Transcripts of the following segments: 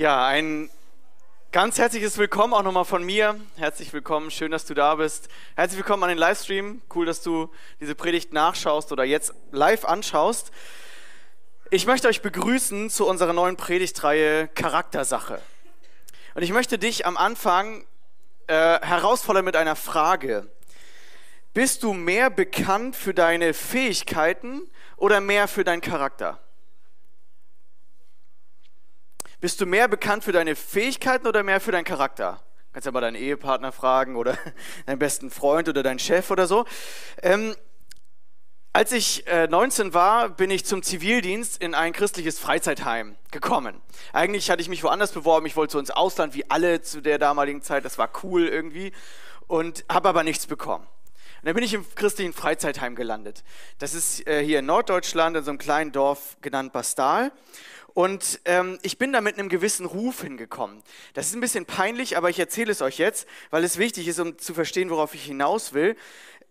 Ja, ein ganz herzliches Willkommen auch nochmal von mir. Herzlich willkommen, schön, dass du da bist. Herzlich willkommen an den Livestream. Cool, dass du diese Predigt nachschaust oder jetzt live anschaust. Ich möchte euch begrüßen zu unserer neuen Predigtreihe Charaktersache. Und ich möchte dich am Anfang äh, herausfordern mit einer Frage. Bist du mehr bekannt für deine Fähigkeiten oder mehr für deinen Charakter? Bist du mehr bekannt für deine Fähigkeiten oder mehr für deinen Charakter? Kannst ja mal deinen Ehepartner fragen oder deinen besten Freund oder deinen Chef oder so. Ähm, als ich äh, 19 war, bin ich zum Zivildienst in ein christliches Freizeitheim gekommen. Eigentlich hatte ich mich woanders beworben. Ich wollte so ins Ausland wie alle zu der damaligen Zeit. Das war cool irgendwie. Und habe aber nichts bekommen. Und dann bin ich im christlichen Freizeitheim gelandet. Das ist äh, hier in Norddeutschland in so einem kleinen Dorf genannt Bastal. Und ähm, ich bin da mit einem gewissen Ruf hingekommen. Das ist ein bisschen peinlich, aber ich erzähle es euch jetzt, weil es wichtig ist, um zu verstehen, worauf ich hinaus will.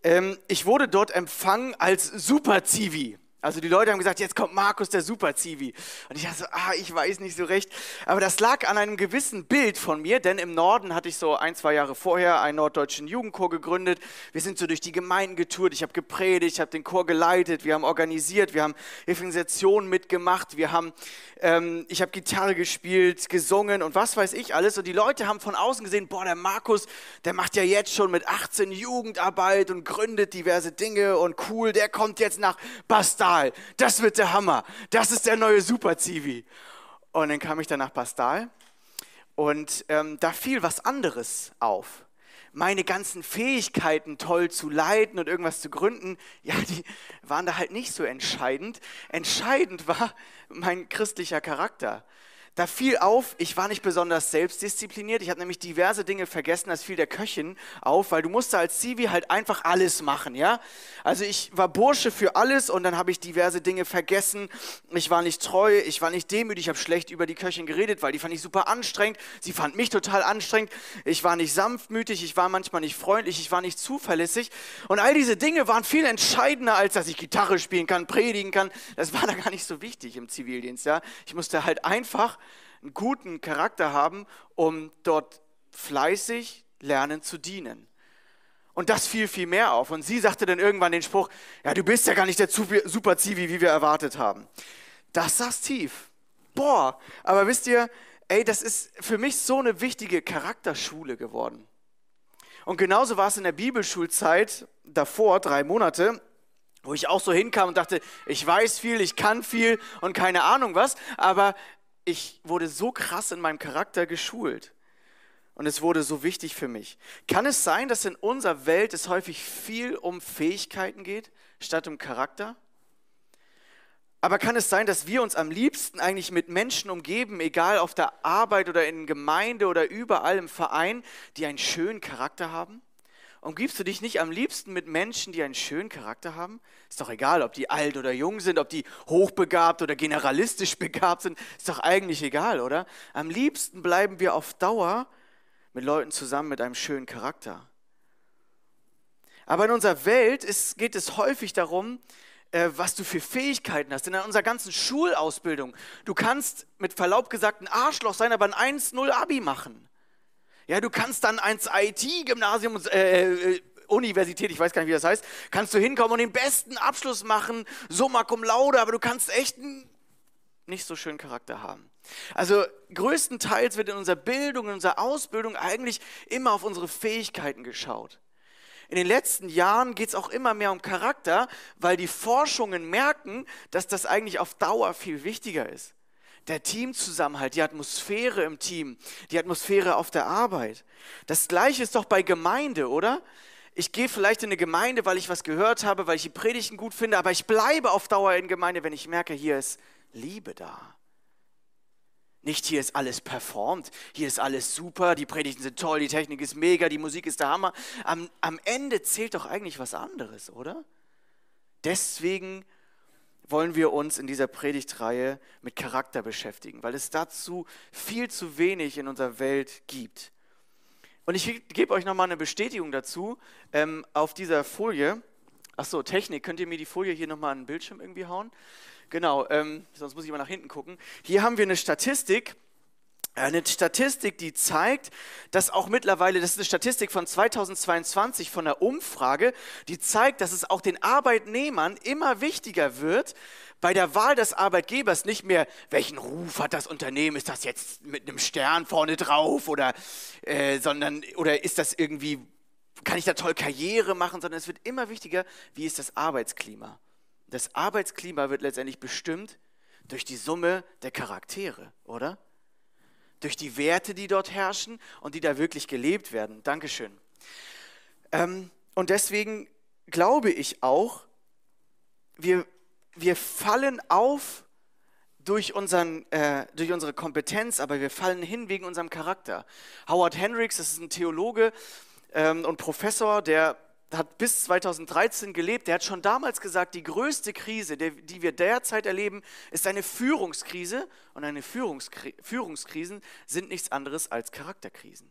Ähm, ich wurde dort empfangen als Super-Zivi. Also die Leute haben gesagt, jetzt kommt Markus, der Super-Zivi. Und ich dachte so, ah, ich weiß nicht so recht. Aber das lag an einem gewissen Bild von mir, denn im Norden hatte ich so ein, zwei Jahre vorher einen norddeutschen Jugendchor gegründet. Wir sind so durch die Gemeinden getourt, ich habe gepredigt, ich habe den Chor geleitet, wir haben organisiert, wir haben Evangelisationen mitgemacht, wir haben, ähm, ich habe Gitarre gespielt, gesungen und was weiß ich alles. Und die Leute haben von außen gesehen, boah, der Markus, der macht ja jetzt schon mit 18 Jugendarbeit und gründet diverse Dinge und cool, der kommt jetzt nach Bastard Pastal, das wird der Hammer, das ist der neue Super-Zivi. Und dann kam ich dann nach Pastal und ähm, da fiel was anderes auf. Meine ganzen Fähigkeiten toll zu leiten und irgendwas zu gründen, ja, die waren da halt nicht so entscheidend. Entscheidend war mein christlicher Charakter. Da fiel auf, ich war nicht besonders selbstdiszipliniert. Ich habe nämlich diverse Dinge vergessen. Das fiel der Köchin auf, weil du musste als Zivi halt einfach alles machen, ja. Also ich war Bursche für alles und dann habe ich diverse Dinge vergessen. Ich war nicht treu, ich war nicht demütig, ich habe schlecht über die Köchin geredet, weil die fand ich super anstrengend. Sie fand mich total anstrengend. Ich war nicht sanftmütig, ich war manchmal nicht freundlich, ich war nicht zuverlässig. Und all diese Dinge waren viel entscheidender, als dass ich Gitarre spielen kann, predigen kann. Das war da gar nicht so wichtig im Zivildienst, ja. Ich musste halt einfach einen guten Charakter haben, um dort fleißig lernen zu dienen. Und das fiel viel mehr auf. Und sie sagte dann irgendwann den Spruch, ja, du bist ja gar nicht der Super-Zivi, wie wir erwartet haben. Das saß tief. Boah, aber wisst ihr, ey, das ist für mich so eine wichtige Charakterschule geworden. Und genauso war es in der Bibelschulzeit davor, drei Monate, wo ich auch so hinkam und dachte, ich weiß viel, ich kann viel und keine Ahnung was, aber ich wurde so krass in meinem Charakter geschult. Und es wurde so wichtig für mich. Kann es sein, dass in unserer Welt es häufig viel um Fähigkeiten geht, statt um Charakter? Aber kann es sein, dass wir uns am liebsten eigentlich mit Menschen umgeben, egal auf der Arbeit oder in Gemeinde oder überall im Verein, die einen schönen Charakter haben? Umgibst du dich nicht am liebsten mit Menschen, die einen schönen Charakter haben? Ist doch egal, ob die alt oder jung sind, ob die hochbegabt oder generalistisch begabt sind. Ist doch eigentlich egal, oder? Am liebsten bleiben wir auf Dauer mit Leuten zusammen mit einem schönen Charakter. Aber in unserer Welt ist, geht es häufig darum, äh, was du für Fähigkeiten hast. In unserer ganzen Schulausbildung. Du kannst mit Verlaub gesagt ein Arschloch sein, aber ein 1-0 Abi machen. Ja, du kannst dann ans IT-Gymnasium, äh, äh, Universität, ich weiß gar nicht, wie das heißt, kannst du hinkommen und den besten Abschluss machen, summa cum laude, aber du kannst echt einen nicht so schönen Charakter haben. Also größtenteils wird in unserer Bildung, in unserer Ausbildung eigentlich immer auf unsere Fähigkeiten geschaut. In den letzten Jahren geht es auch immer mehr um Charakter, weil die Forschungen merken, dass das eigentlich auf Dauer viel wichtiger ist der Teamzusammenhalt, die Atmosphäre im Team, die Atmosphäre auf der Arbeit. Das gleiche ist doch bei Gemeinde, oder? Ich gehe vielleicht in eine Gemeinde, weil ich was gehört habe, weil ich die Predigten gut finde, aber ich bleibe auf Dauer in Gemeinde, wenn ich merke, hier ist Liebe da. Nicht hier ist alles performt, hier ist alles super, die Predigten sind toll, die Technik ist mega, die Musik ist der Hammer. Am, am Ende zählt doch eigentlich was anderes, oder? Deswegen wollen wir uns in dieser Predigtreihe mit Charakter beschäftigen, weil es dazu viel zu wenig in unserer Welt gibt. Und ich gebe euch nochmal eine Bestätigung dazu ähm, auf dieser Folie. Achso, Technik, könnt ihr mir die Folie hier nochmal an den Bildschirm irgendwie hauen? Genau, ähm, sonst muss ich mal nach hinten gucken. Hier haben wir eine Statistik eine Statistik, die zeigt, dass auch mittlerweile, das ist eine Statistik von 2022 von der Umfrage, die zeigt, dass es auch den Arbeitnehmern immer wichtiger wird, bei der Wahl des Arbeitgebers nicht mehr, welchen Ruf hat das Unternehmen, ist das jetzt mit einem Stern vorne drauf oder, äh, sondern, oder ist das irgendwie, kann ich da toll Karriere machen, sondern es wird immer wichtiger, wie ist das Arbeitsklima. Das Arbeitsklima wird letztendlich bestimmt durch die Summe der Charaktere, oder? Durch die Werte, die dort herrschen und die da wirklich gelebt werden. Dankeschön. Ähm, und deswegen glaube ich auch, wir, wir fallen auf durch, unseren, äh, durch unsere Kompetenz, aber wir fallen hin wegen unserem Charakter. Howard Hendricks, das ist ein Theologe ähm, und Professor, der hat bis 2013 gelebt, der hat schon damals gesagt, die größte Krise, die wir derzeit erleben, ist eine Führungskrise und eine Führungskri Führungskrisen sind nichts anderes als Charakterkrisen.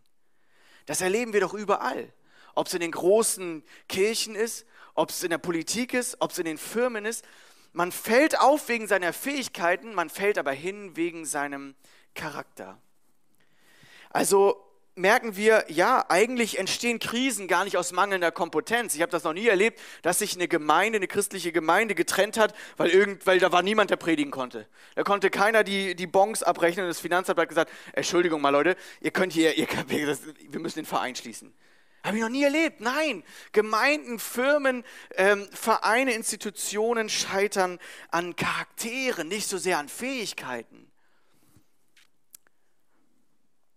Das erleben wir doch überall. Ob es in den großen Kirchen ist, ob es in der Politik ist, ob es in den Firmen ist. Man fällt auf wegen seiner Fähigkeiten, man fällt aber hin wegen seinem Charakter. Also merken wir, ja, eigentlich entstehen Krisen gar nicht aus mangelnder Kompetenz. Ich habe das noch nie erlebt, dass sich eine Gemeinde, eine christliche Gemeinde getrennt hat, weil, irgend, weil da war niemand, der predigen konnte. Da konnte keiner die, die Bons abrechnen und das Finanzamt hat gesagt, Entschuldigung mal Leute, ihr könnt hier, ihr, wir müssen den Verein schließen. Habe ich noch nie erlebt. Nein, Gemeinden, Firmen, ähm, Vereine, Institutionen scheitern an Charakteren, nicht so sehr an Fähigkeiten.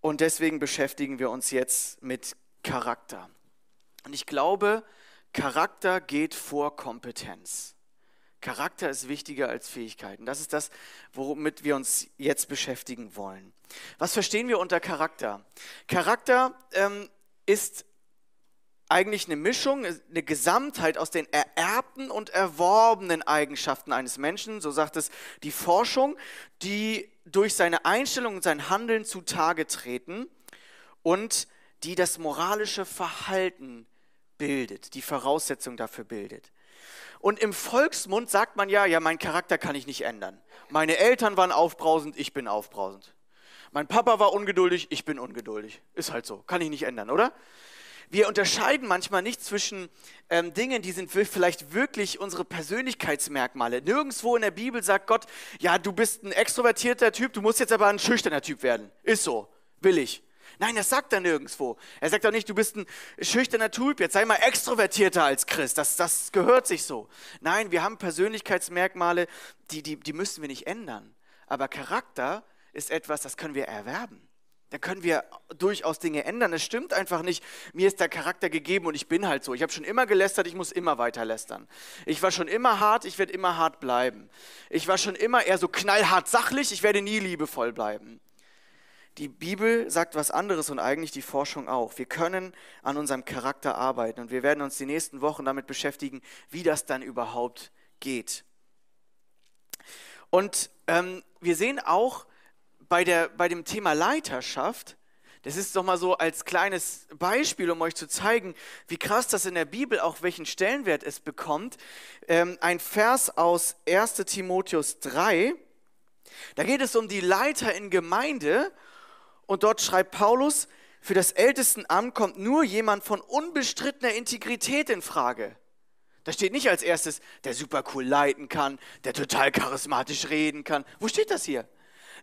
Und deswegen beschäftigen wir uns jetzt mit Charakter. Und ich glaube, Charakter geht vor Kompetenz. Charakter ist wichtiger als Fähigkeiten. Das ist das, womit wir uns jetzt beschäftigen wollen. Was verstehen wir unter Charakter? Charakter ähm, ist eigentlich eine Mischung, eine Gesamtheit aus den ererbten und erworbenen Eigenschaften eines Menschen, so sagt es die Forschung, die durch seine Einstellung und sein Handeln zutage treten und die das moralische Verhalten bildet, die Voraussetzung dafür bildet. Und im Volksmund sagt man ja, ja, mein Charakter kann ich nicht ändern. Meine Eltern waren aufbrausend, ich bin aufbrausend. Mein Papa war ungeduldig, ich bin ungeduldig. Ist halt so, kann ich nicht ändern, oder? Wir unterscheiden manchmal nicht zwischen ähm, Dingen, die sind vielleicht wirklich unsere Persönlichkeitsmerkmale. Nirgendwo in der Bibel sagt Gott, ja, du bist ein extrovertierter Typ, du musst jetzt aber ein schüchterner Typ werden. Ist so, will ich. Nein, das sagt er nirgendwo. Er sagt auch nicht, du bist ein schüchterner Typ, jetzt sei mal extrovertierter als Christ. Das, das gehört sich so. Nein, wir haben Persönlichkeitsmerkmale, die, die, die müssen wir nicht ändern. Aber Charakter ist etwas, das können wir erwerben. Da können wir durchaus Dinge ändern. Es stimmt einfach nicht, mir ist der Charakter gegeben und ich bin halt so. Ich habe schon immer gelästert, ich muss immer weiter lästern. Ich war schon immer hart, ich werde immer hart bleiben. Ich war schon immer eher so knallhart sachlich, ich werde nie liebevoll bleiben. Die Bibel sagt was anderes und eigentlich die Forschung auch. Wir können an unserem Charakter arbeiten und wir werden uns die nächsten Wochen damit beschäftigen, wie das dann überhaupt geht. Und ähm, wir sehen auch, bei, der, bei dem Thema Leiterschaft, das ist doch mal so als kleines Beispiel, um euch zu zeigen, wie krass das in der Bibel auch welchen Stellenwert es bekommt. Ähm, ein Vers aus 1 Timotheus 3, da geht es um die Leiter in Gemeinde und dort schreibt Paulus, für das Ältestenamt kommt nur jemand von unbestrittener Integrität in Frage. Da steht nicht als erstes, der super cool leiten kann, der total charismatisch reden kann. Wo steht das hier?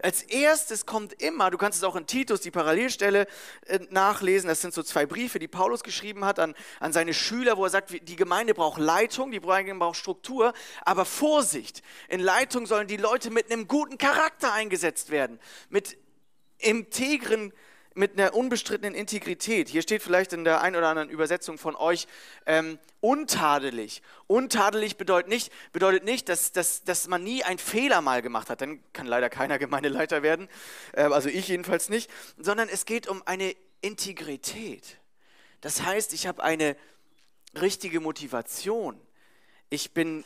Als erstes kommt immer, du kannst es auch in Titus, die Parallelstelle, äh, nachlesen. Das sind so zwei Briefe, die Paulus geschrieben hat an, an seine Schüler, wo er sagt, die Gemeinde braucht Leitung, die Gemeinde braucht Struktur, aber Vorsicht. In Leitung sollen die Leute mit einem guten Charakter eingesetzt werden, mit integren mit einer unbestrittenen Integrität. Hier steht vielleicht in der ein oder anderen Übersetzung von euch ähm, untadelig. Untadelig bedeutet nicht, bedeutet nicht dass, dass, dass man nie einen Fehler mal gemacht hat. Dann kann leider keiner Gemeindeleiter werden, äh, also ich jedenfalls nicht, sondern es geht um eine Integrität. Das heißt, ich habe eine richtige Motivation. Ich bin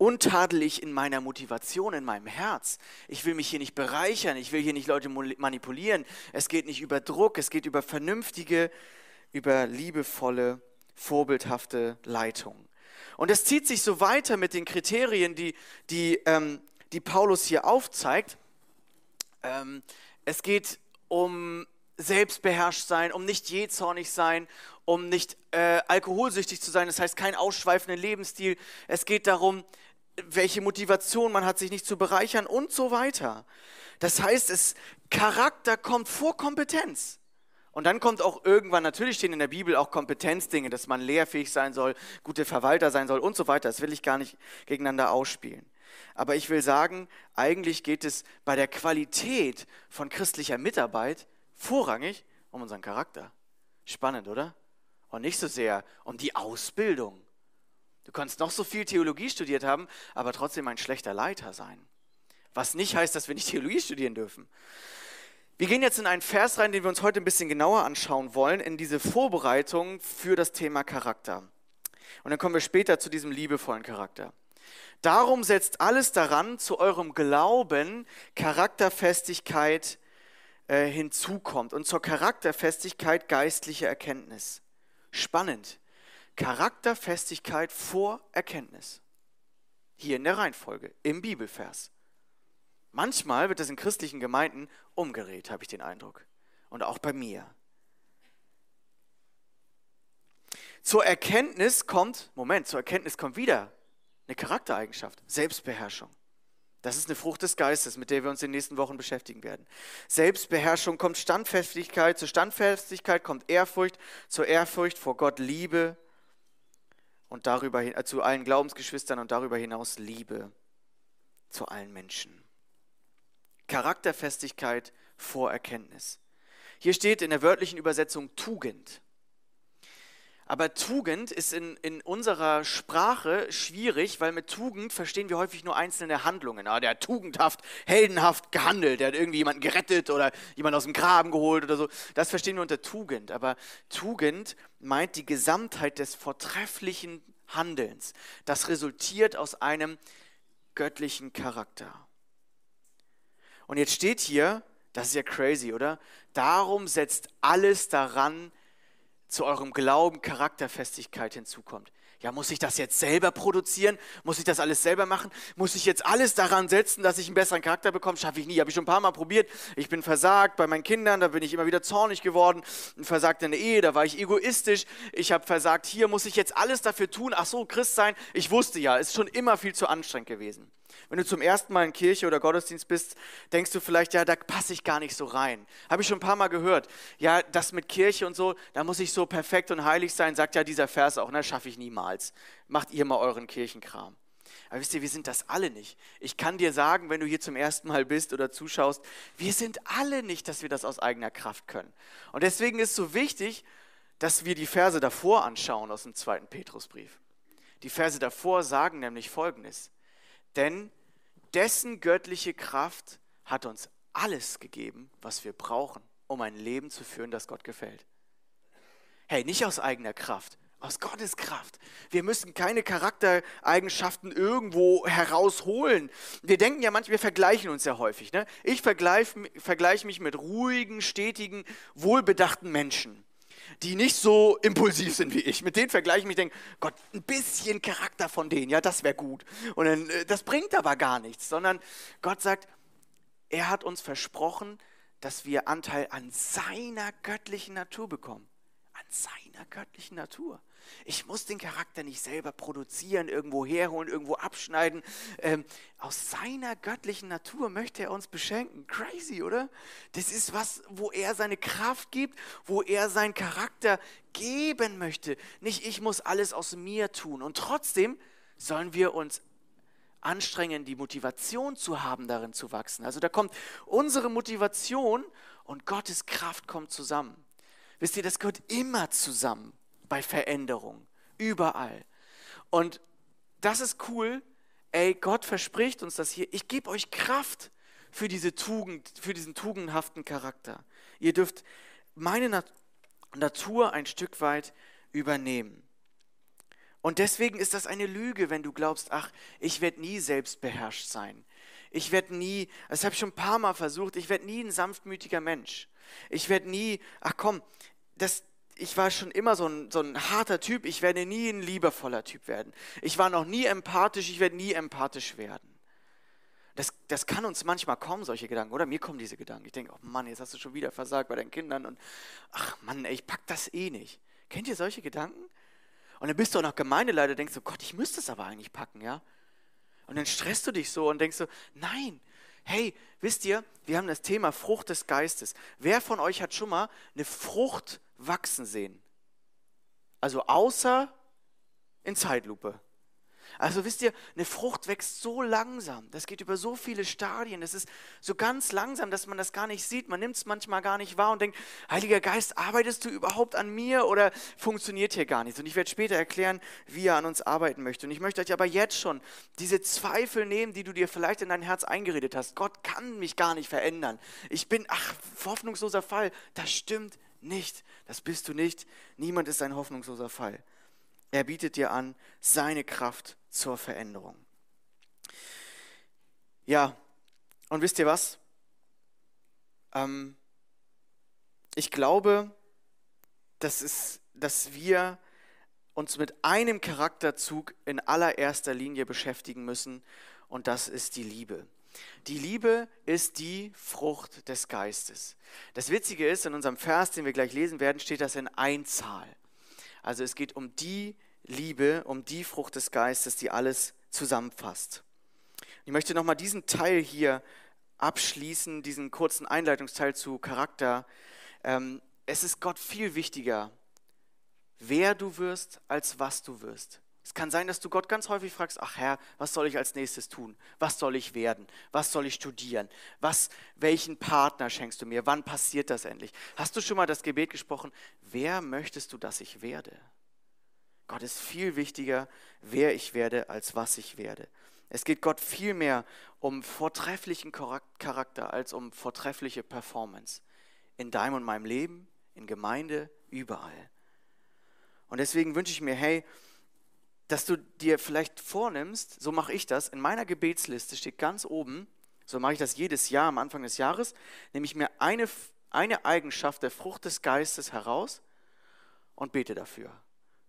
untadelig in meiner Motivation, in meinem Herz. Ich will mich hier nicht bereichern, ich will hier nicht Leute manipulieren. Es geht nicht über Druck, es geht über vernünftige, über liebevolle, vorbildhafte Leitung. Und es zieht sich so weiter mit den Kriterien, die, die, ähm, die Paulus hier aufzeigt. Ähm, es geht um selbstbeherrscht sein, um nicht jähzornig sein, um nicht äh, alkoholsüchtig zu sein. Das heißt, kein ausschweifenden Lebensstil. Es geht darum, welche Motivation man hat, sich nicht zu bereichern und so weiter. Das heißt, es, Charakter kommt vor Kompetenz. Und dann kommt auch irgendwann, natürlich stehen in der Bibel auch Kompetenzdinge, dass man lehrfähig sein soll, gute Verwalter sein soll und so weiter. Das will ich gar nicht gegeneinander ausspielen. Aber ich will sagen, eigentlich geht es bei der Qualität von christlicher Mitarbeit vorrangig um unseren Charakter. Spannend, oder? Und nicht so sehr um die Ausbildung. Du kannst noch so viel Theologie studiert haben, aber trotzdem ein schlechter Leiter sein. Was nicht heißt, dass wir nicht Theologie studieren dürfen. Wir gehen jetzt in einen Vers rein, den wir uns heute ein bisschen genauer anschauen wollen, in diese Vorbereitung für das Thema Charakter. Und dann kommen wir später zu diesem liebevollen Charakter. Darum setzt alles daran, zu eurem Glauben Charakterfestigkeit äh, hinzukommt und zur Charakterfestigkeit geistliche Erkenntnis. Spannend. Charakterfestigkeit vor Erkenntnis. Hier in der Reihenfolge, im Bibelvers. Manchmal wird das in christlichen Gemeinden umgedreht, habe ich den Eindruck. Und auch bei mir. Zur Erkenntnis kommt, Moment, zur Erkenntnis kommt wieder eine Charaktereigenschaft, Selbstbeherrschung. Das ist eine Frucht des Geistes, mit der wir uns in den nächsten Wochen beschäftigen werden. Selbstbeherrschung kommt Standfestigkeit, zur Standfestigkeit kommt Ehrfurcht, zur Ehrfurcht vor Gott Liebe und darüber äh, zu allen Glaubensgeschwistern und darüber hinaus Liebe zu allen Menschen. Charakterfestigkeit vor Erkenntnis. Hier steht in der wörtlichen Übersetzung Tugend. Aber Tugend ist in, in unserer Sprache schwierig, weil mit Tugend verstehen wir häufig nur einzelne Handlungen. Ah, der hat tugendhaft, heldenhaft gehandelt, der hat irgendwie jemanden gerettet oder jemanden aus dem Graben geholt oder so. Das verstehen wir unter Tugend. Aber Tugend meint die Gesamtheit des vortrefflichen Handelns. Das resultiert aus einem göttlichen Charakter. Und jetzt steht hier, das ist ja crazy, oder? Darum setzt alles daran, zu eurem Glauben Charakterfestigkeit hinzukommt. Ja, muss ich das jetzt selber produzieren? Muss ich das alles selber machen? Muss ich jetzt alles daran setzen, dass ich einen besseren Charakter bekomme? Schaffe ich nie. Habe ich schon ein paar Mal probiert. Ich bin versagt bei meinen Kindern, da bin ich immer wieder zornig geworden. Versagt in der Ehe, da war ich egoistisch. Ich habe versagt, hier muss ich jetzt alles dafür tun. Ach so, Christ sein. Ich wusste ja, ist schon immer viel zu anstrengend gewesen. Wenn du zum ersten Mal in Kirche oder Gottesdienst bist, denkst du vielleicht, ja, da passe ich gar nicht so rein. Habe ich schon ein paar Mal gehört. Ja, das mit Kirche und so, da muss ich so perfekt und heilig sein, sagt ja dieser Vers auch, ne, schaffe ich niemals. Macht ihr mal euren Kirchenkram. Aber wisst ihr, wir sind das alle nicht. Ich kann dir sagen, wenn du hier zum ersten Mal bist oder zuschaust, wir sind alle nicht, dass wir das aus eigener Kraft können. Und deswegen ist es so wichtig, dass wir die Verse davor anschauen aus dem zweiten Petrusbrief. Die Verse davor sagen nämlich Folgendes. Denn dessen göttliche Kraft hat uns alles gegeben, was wir brauchen, um ein Leben zu führen, das Gott gefällt. Hey, nicht aus eigener Kraft, aus Gottes Kraft. Wir müssen keine Charaktereigenschaften irgendwo herausholen. Wir denken ja manchmal, wir vergleichen uns ja häufig. Ne? Ich vergleiche vergleich mich mit ruhigen, stetigen, wohlbedachten Menschen die nicht so impulsiv sind wie ich. Mit denen vergleiche ich mich, denke, Gott, ein bisschen Charakter von denen, ja, das wäre gut. Und dann, äh, das bringt aber gar nichts, sondern Gott sagt, er hat uns versprochen, dass wir Anteil an seiner göttlichen Natur bekommen an seiner göttlichen Natur. Ich muss den Charakter nicht selber produzieren, irgendwo herholen, irgendwo abschneiden. Ähm, aus seiner göttlichen Natur möchte er uns beschenken. Crazy, oder? Das ist was, wo er seine Kraft gibt, wo er seinen Charakter geben möchte. Nicht ich muss alles aus mir tun. Und trotzdem sollen wir uns anstrengen, die Motivation zu haben, darin zu wachsen. Also da kommt unsere Motivation und Gottes Kraft kommt zusammen. Wisst ihr, das gehört immer zusammen bei Veränderung, überall. Und das ist cool. Ey, Gott verspricht uns das hier. Ich gebe euch Kraft für diese Tugend, für diesen tugendhaften Charakter. Ihr dürft meine Nat Natur ein Stück weit übernehmen. Und deswegen ist das eine Lüge, wenn du glaubst, ach, ich werde nie selbstbeherrscht sein. Ich werde nie, das habe ich schon ein paar Mal versucht, ich werde nie ein sanftmütiger Mensch. Ich werde nie, ach komm, das, ich war schon immer so ein, so ein harter Typ, ich werde nie ein liebevoller Typ werden. Ich war noch nie empathisch, ich werde nie empathisch werden. Das, das kann uns manchmal kommen, solche Gedanken, oder? Mir kommen diese Gedanken. Ich denke, oh Mann, jetzt hast du schon wieder versagt bei deinen Kindern und ach Mann, ey, ich pack das eh nicht. Kennt ihr solche Gedanken? Und dann bist du auch noch Gemeindeleiter, denkst du, Gott, ich müsste es aber eigentlich packen, ja? Und dann stresst du dich so und denkst so, nein, hey, wisst ihr, wir haben das Thema Frucht des Geistes. Wer von euch hat schon mal eine Frucht wachsen sehen? Also außer in Zeitlupe. Also wisst ihr, eine Frucht wächst so langsam. Das geht über so viele Stadien. Das ist so ganz langsam, dass man das gar nicht sieht. Man nimmt es manchmal gar nicht wahr und denkt, Heiliger Geist, arbeitest du überhaupt an mir oder funktioniert hier gar nichts? Und ich werde später erklären, wie er an uns arbeiten möchte. Und ich möchte euch aber jetzt schon diese Zweifel nehmen, die du dir vielleicht in dein Herz eingeredet hast. Gott kann mich gar nicht verändern. Ich bin, ach, hoffnungsloser Fall. Das stimmt nicht. Das bist du nicht. Niemand ist ein hoffnungsloser Fall. Er bietet dir an seine Kraft zur Veränderung. Ja, und wisst ihr was? Ähm, ich glaube, dass, es, dass wir uns mit einem Charakterzug in allererster Linie beschäftigen müssen, und das ist die Liebe. Die Liebe ist die Frucht des Geistes. Das Witzige ist, in unserem Vers, den wir gleich lesen werden, steht das in Einzahl. Also es geht um die Liebe, um die Frucht des Geistes, die alles zusammenfasst. Ich möchte nochmal diesen Teil hier abschließen, diesen kurzen Einleitungsteil zu Charakter. Ähm, es ist Gott viel wichtiger, wer du wirst, als was du wirst. Es kann sein, dass du Gott ganz häufig fragst, ach Herr, was soll ich als nächstes tun? Was soll ich werden? Was soll ich studieren? Was, welchen Partner schenkst du mir? Wann passiert das endlich? Hast du schon mal das Gebet gesprochen, wer möchtest du, dass ich werde? Gott ist viel wichtiger, wer ich werde, als was ich werde. Es geht Gott viel mehr um vortrefflichen Charakter als um vortreffliche Performance. In deinem und meinem Leben, in Gemeinde, überall. Und deswegen wünsche ich mir, hey, dass du dir vielleicht vornimmst, so mache ich das, in meiner Gebetsliste steht ganz oben, so mache ich das jedes Jahr am Anfang des Jahres, nehme ich mir eine, eine Eigenschaft der Frucht des Geistes heraus und bete dafür.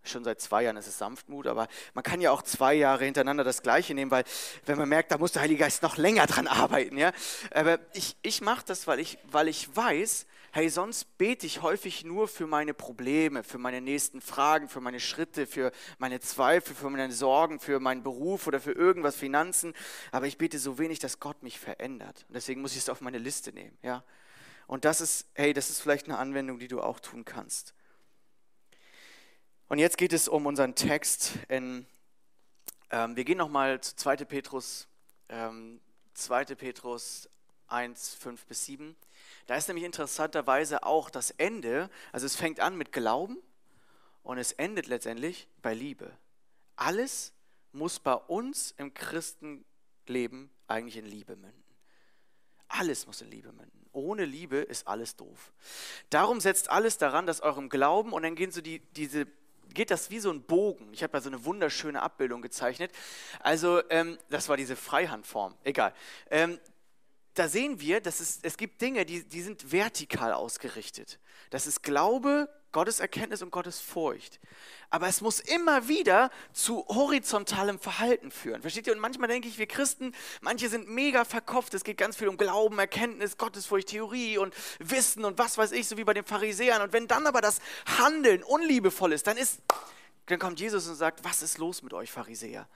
Schon seit zwei Jahren ist es Sanftmut, aber man kann ja auch zwei Jahre hintereinander das Gleiche nehmen, weil wenn man merkt, da muss der Heilige Geist noch länger dran arbeiten. Ja? Aber ich, ich mache das, weil ich, weil ich weiß, hey, sonst bete ich häufig nur für meine Probleme, für meine nächsten Fragen, für meine Schritte, für meine Zweifel, für meine Sorgen, für meinen Beruf oder für irgendwas, Finanzen. Aber ich bete so wenig, dass Gott mich verändert. Und deswegen muss ich es auf meine Liste nehmen. Ja? Und das ist, hey, das ist vielleicht eine Anwendung, die du auch tun kannst. Und jetzt geht es um unseren Text. In, ähm, wir gehen nochmal zu 2. Petrus, ähm, 2. Petrus 1, 5 bis 7. Da ist nämlich interessanterweise auch das Ende, also es fängt an mit Glauben und es endet letztendlich bei Liebe. Alles muss bei uns im Christenleben eigentlich in Liebe münden. Alles muss in Liebe münden. Ohne Liebe ist alles doof. Darum setzt alles daran, dass eurem Glauben, und dann gehen so die, diese geht das wie so ein Bogen. Ich habe da so eine wunderschöne Abbildung gezeichnet. Also, ähm, das war diese Freihandform. Egal. Ähm, da sehen wir, dass es, es gibt Dinge, die, die sind vertikal ausgerichtet. Das ist Glaube, Gottes Erkenntnis und Gottes Furcht. Aber es muss immer wieder zu horizontalem Verhalten führen. Versteht ihr? Und manchmal denke ich, wir Christen, manche sind mega verkopft. Es geht ganz viel um Glauben, Erkenntnis, Gottesfurcht, Theorie und Wissen und was weiß ich, so wie bei den Pharisäern. Und wenn dann aber das Handeln unliebevoll ist, dann ist, dann kommt Jesus und sagt, was ist los mit euch Pharisäer?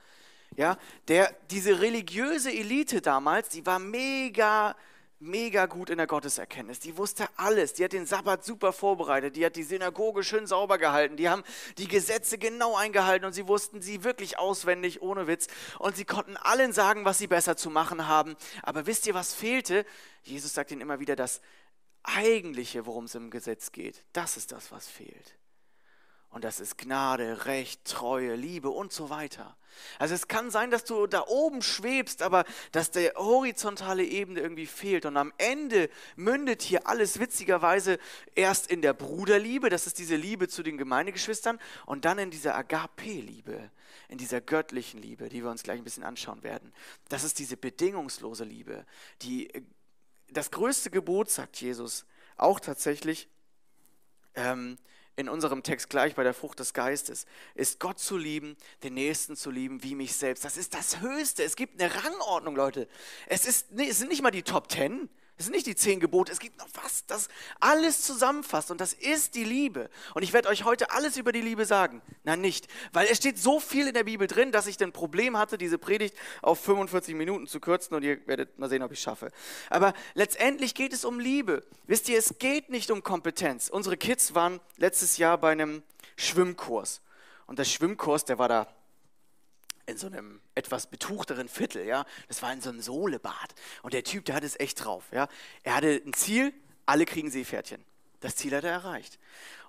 Ja, der, diese religiöse Elite damals, die war mega mega gut in der Gotteserkenntnis. Die wusste alles. Die hat den Sabbat super vorbereitet. Die hat die Synagoge schön sauber gehalten. Die haben die Gesetze genau eingehalten und sie wussten sie wirklich auswendig, ohne Witz. Und sie konnten allen sagen, was sie besser zu machen haben. Aber wisst ihr, was fehlte? Jesus sagt ihnen immer wieder, das Eigentliche, worum es im Gesetz geht. Das ist das, was fehlt. Und das ist Gnade, Recht, Treue, Liebe und so weiter. Also es kann sein, dass du da oben schwebst, aber dass der horizontale Ebene irgendwie fehlt. Und am Ende mündet hier alles witzigerweise erst in der Bruderliebe, das ist diese Liebe zu den Gemeindegeschwistern, und dann in dieser Agape-Liebe, in dieser göttlichen Liebe, die wir uns gleich ein bisschen anschauen werden. Das ist diese bedingungslose Liebe, die das größte Gebot, sagt Jesus, auch tatsächlich, ähm, in unserem Text gleich bei der Frucht des Geistes, ist Gott zu lieben, den Nächsten zu lieben wie mich selbst. Das ist das Höchste. Es gibt eine Rangordnung, Leute. Es, ist, es sind nicht mal die Top Ten. Es sind nicht die zehn Gebote, es gibt noch was, das alles zusammenfasst und das ist die Liebe. Und ich werde euch heute alles über die Liebe sagen. Nein, nicht, weil es steht so viel in der Bibel drin, dass ich ein Problem hatte, diese Predigt auf 45 Minuten zu kürzen und ihr werdet mal sehen, ob ich es schaffe. Aber letztendlich geht es um Liebe. Wisst ihr, es geht nicht um Kompetenz. Unsere Kids waren letztes Jahr bei einem Schwimmkurs und der Schwimmkurs, der war da in so einem etwas betuchteren Viertel, ja. Das war in so einem Sohlebad. Und der Typ, der hat es echt drauf, ja. Er hatte ein Ziel, alle kriegen Seepferdchen. Das Ziel hat er erreicht.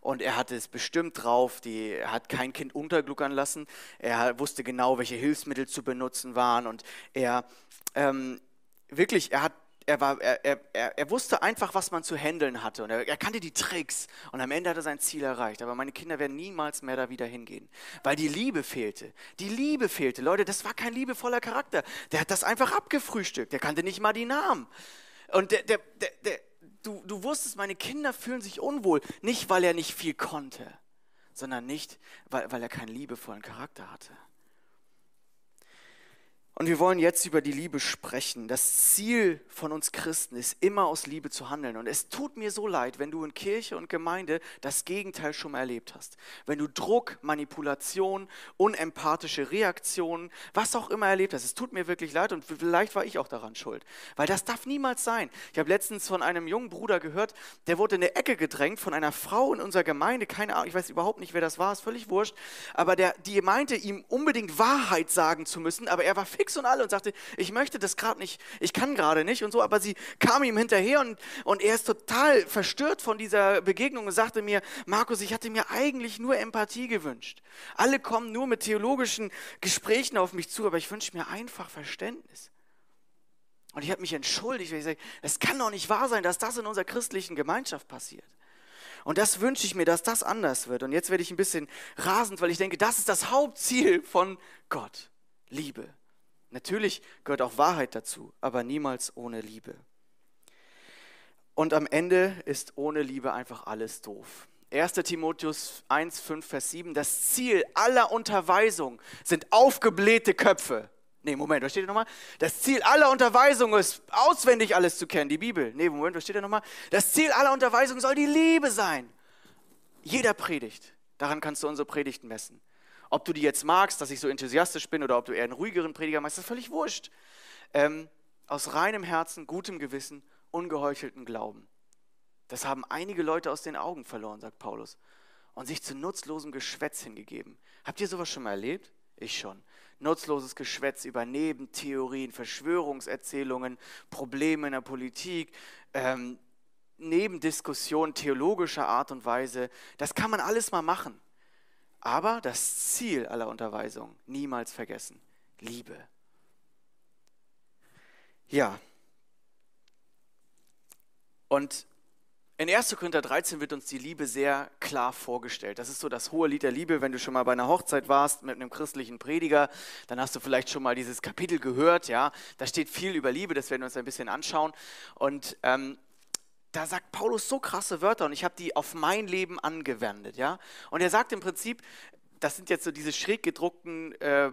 Und er hatte es bestimmt drauf, die, er hat kein Kind untergluckern lassen. Er wusste genau, welche Hilfsmittel zu benutzen waren. Und er, ähm, wirklich, er hat er, war, er, er, er wusste einfach, was man zu handeln hatte und er, er kannte die Tricks und am Ende hat er sein Ziel erreicht. Aber meine Kinder werden niemals mehr da wieder hingehen, weil die Liebe fehlte. Die Liebe fehlte. Leute, das war kein liebevoller Charakter. Der hat das einfach abgefrühstückt. Der kannte nicht mal die Namen. Und der, der, der, der du, du wusstest, meine Kinder fühlen sich unwohl. Nicht, weil er nicht viel konnte, sondern nicht, weil, weil er keinen liebevollen Charakter hatte. Und wir wollen jetzt über die Liebe sprechen. Das Ziel von uns Christen ist immer aus Liebe zu handeln. Und es tut mir so leid, wenn du in Kirche und Gemeinde das Gegenteil schon mal erlebt hast. Wenn du Druck, Manipulation, unempathische Reaktionen, was auch immer erlebt hast. Es tut mir wirklich leid und vielleicht war ich auch daran schuld. Weil das darf niemals sein. Ich habe letztens von einem jungen Bruder gehört, der wurde in eine Ecke gedrängt von einer Frau in unserer Gemeinde. Keine Ahnung, ich weiß überhaupt nicht, wer das war, ist völlig wurscht. Aber der, die meinte, ihm unbedingt Wahrheit sagen zu müssen, aber er war fix und alle und sagte, ich möchte das gerade nicht, ich kann gerade nicht und so, aber sie kam ihm hinterher und, und er ist total verstört von dieser Begegnung und sagte mir, Markus, ich hatte mir eigentlich nur Empathie gewünscht. Alle kommen nur mit theologischen Gesprächen auf mich zu, aber ich wünsche mir einfach Verständnis. Und ich habe mich entschuldigt, weil ich sage, es kann doch nicht wahr sein, dass das in unserer christlichen Gemeinschaft passiert. Und das wünsche ich mir, dass das anders wird. Und jetzt werde ich ein bisschen rasend, weil ich denke, das ist das Hauptziel von Gott. Liebe. Natürlich gehört auch Wahrheit dazu, aber niemals ohne Liebe. Und am Ende ist ohne Liebe einfach alles doof. 1. Timotheus 1, 5, Vers 7, das Ziel aller Unterweisung sind aufgeblähte Köpfe. Nee, Moment, was steht da nochmal? Das Ziel aller Unterweisung ist, auswendig alles zu kennen, die Bibel. Nee, Moment, was steht da nochmal? Das Ziel aller Unterweisung soll die Liebe sein. Jeder predigt. Daran kannst du unsere Predigten messen. Ob du die jetzt magst, dass ich so enthusiastisch bin oder ob du eher einen ruhigeren Prediger magst, ist völlig wurscht. Ähm, aus reinem Herzen, gutem Gewissen, ungeheuchelten Glauben. Das haben einige Leute aus den Augen verloren, sagt Paulus, und sich zu nutzlosem Geschwätz hingegeben. Habt ihr sowas schon mal erlebt? Ich schon. Nutzloses Geschwätz über Nebentheorien, Verschwörungserzählungen, Probleme in der Politik, ähm, Nebendiskussionen theologischer Art und Weise. Das kann man alles mal machen. Aber das Ziel aller Unterweisung niemals vergessen. Liebe. Ja. Und in 1. Korinther 13 wird uns die Liebe sehr klar vorgestellt. Das ist so das hohe Lied der Liebe. Wenn du schon mal bei einer Hochzeit warst mit einem christlichen Prediger, dann hast du vielleicht schon mal dieses Kapitel gehört. Ja, da steht viel über Liebe. Das werden wir uns ein bisschen anschauen. Und ähm, da sagt Paulus so krasse Wörter und ich habe die auf mein Leben angewendet, ja. Und er sagt im Prinzip, das sind jetzt so diese schräg gedruckten äh,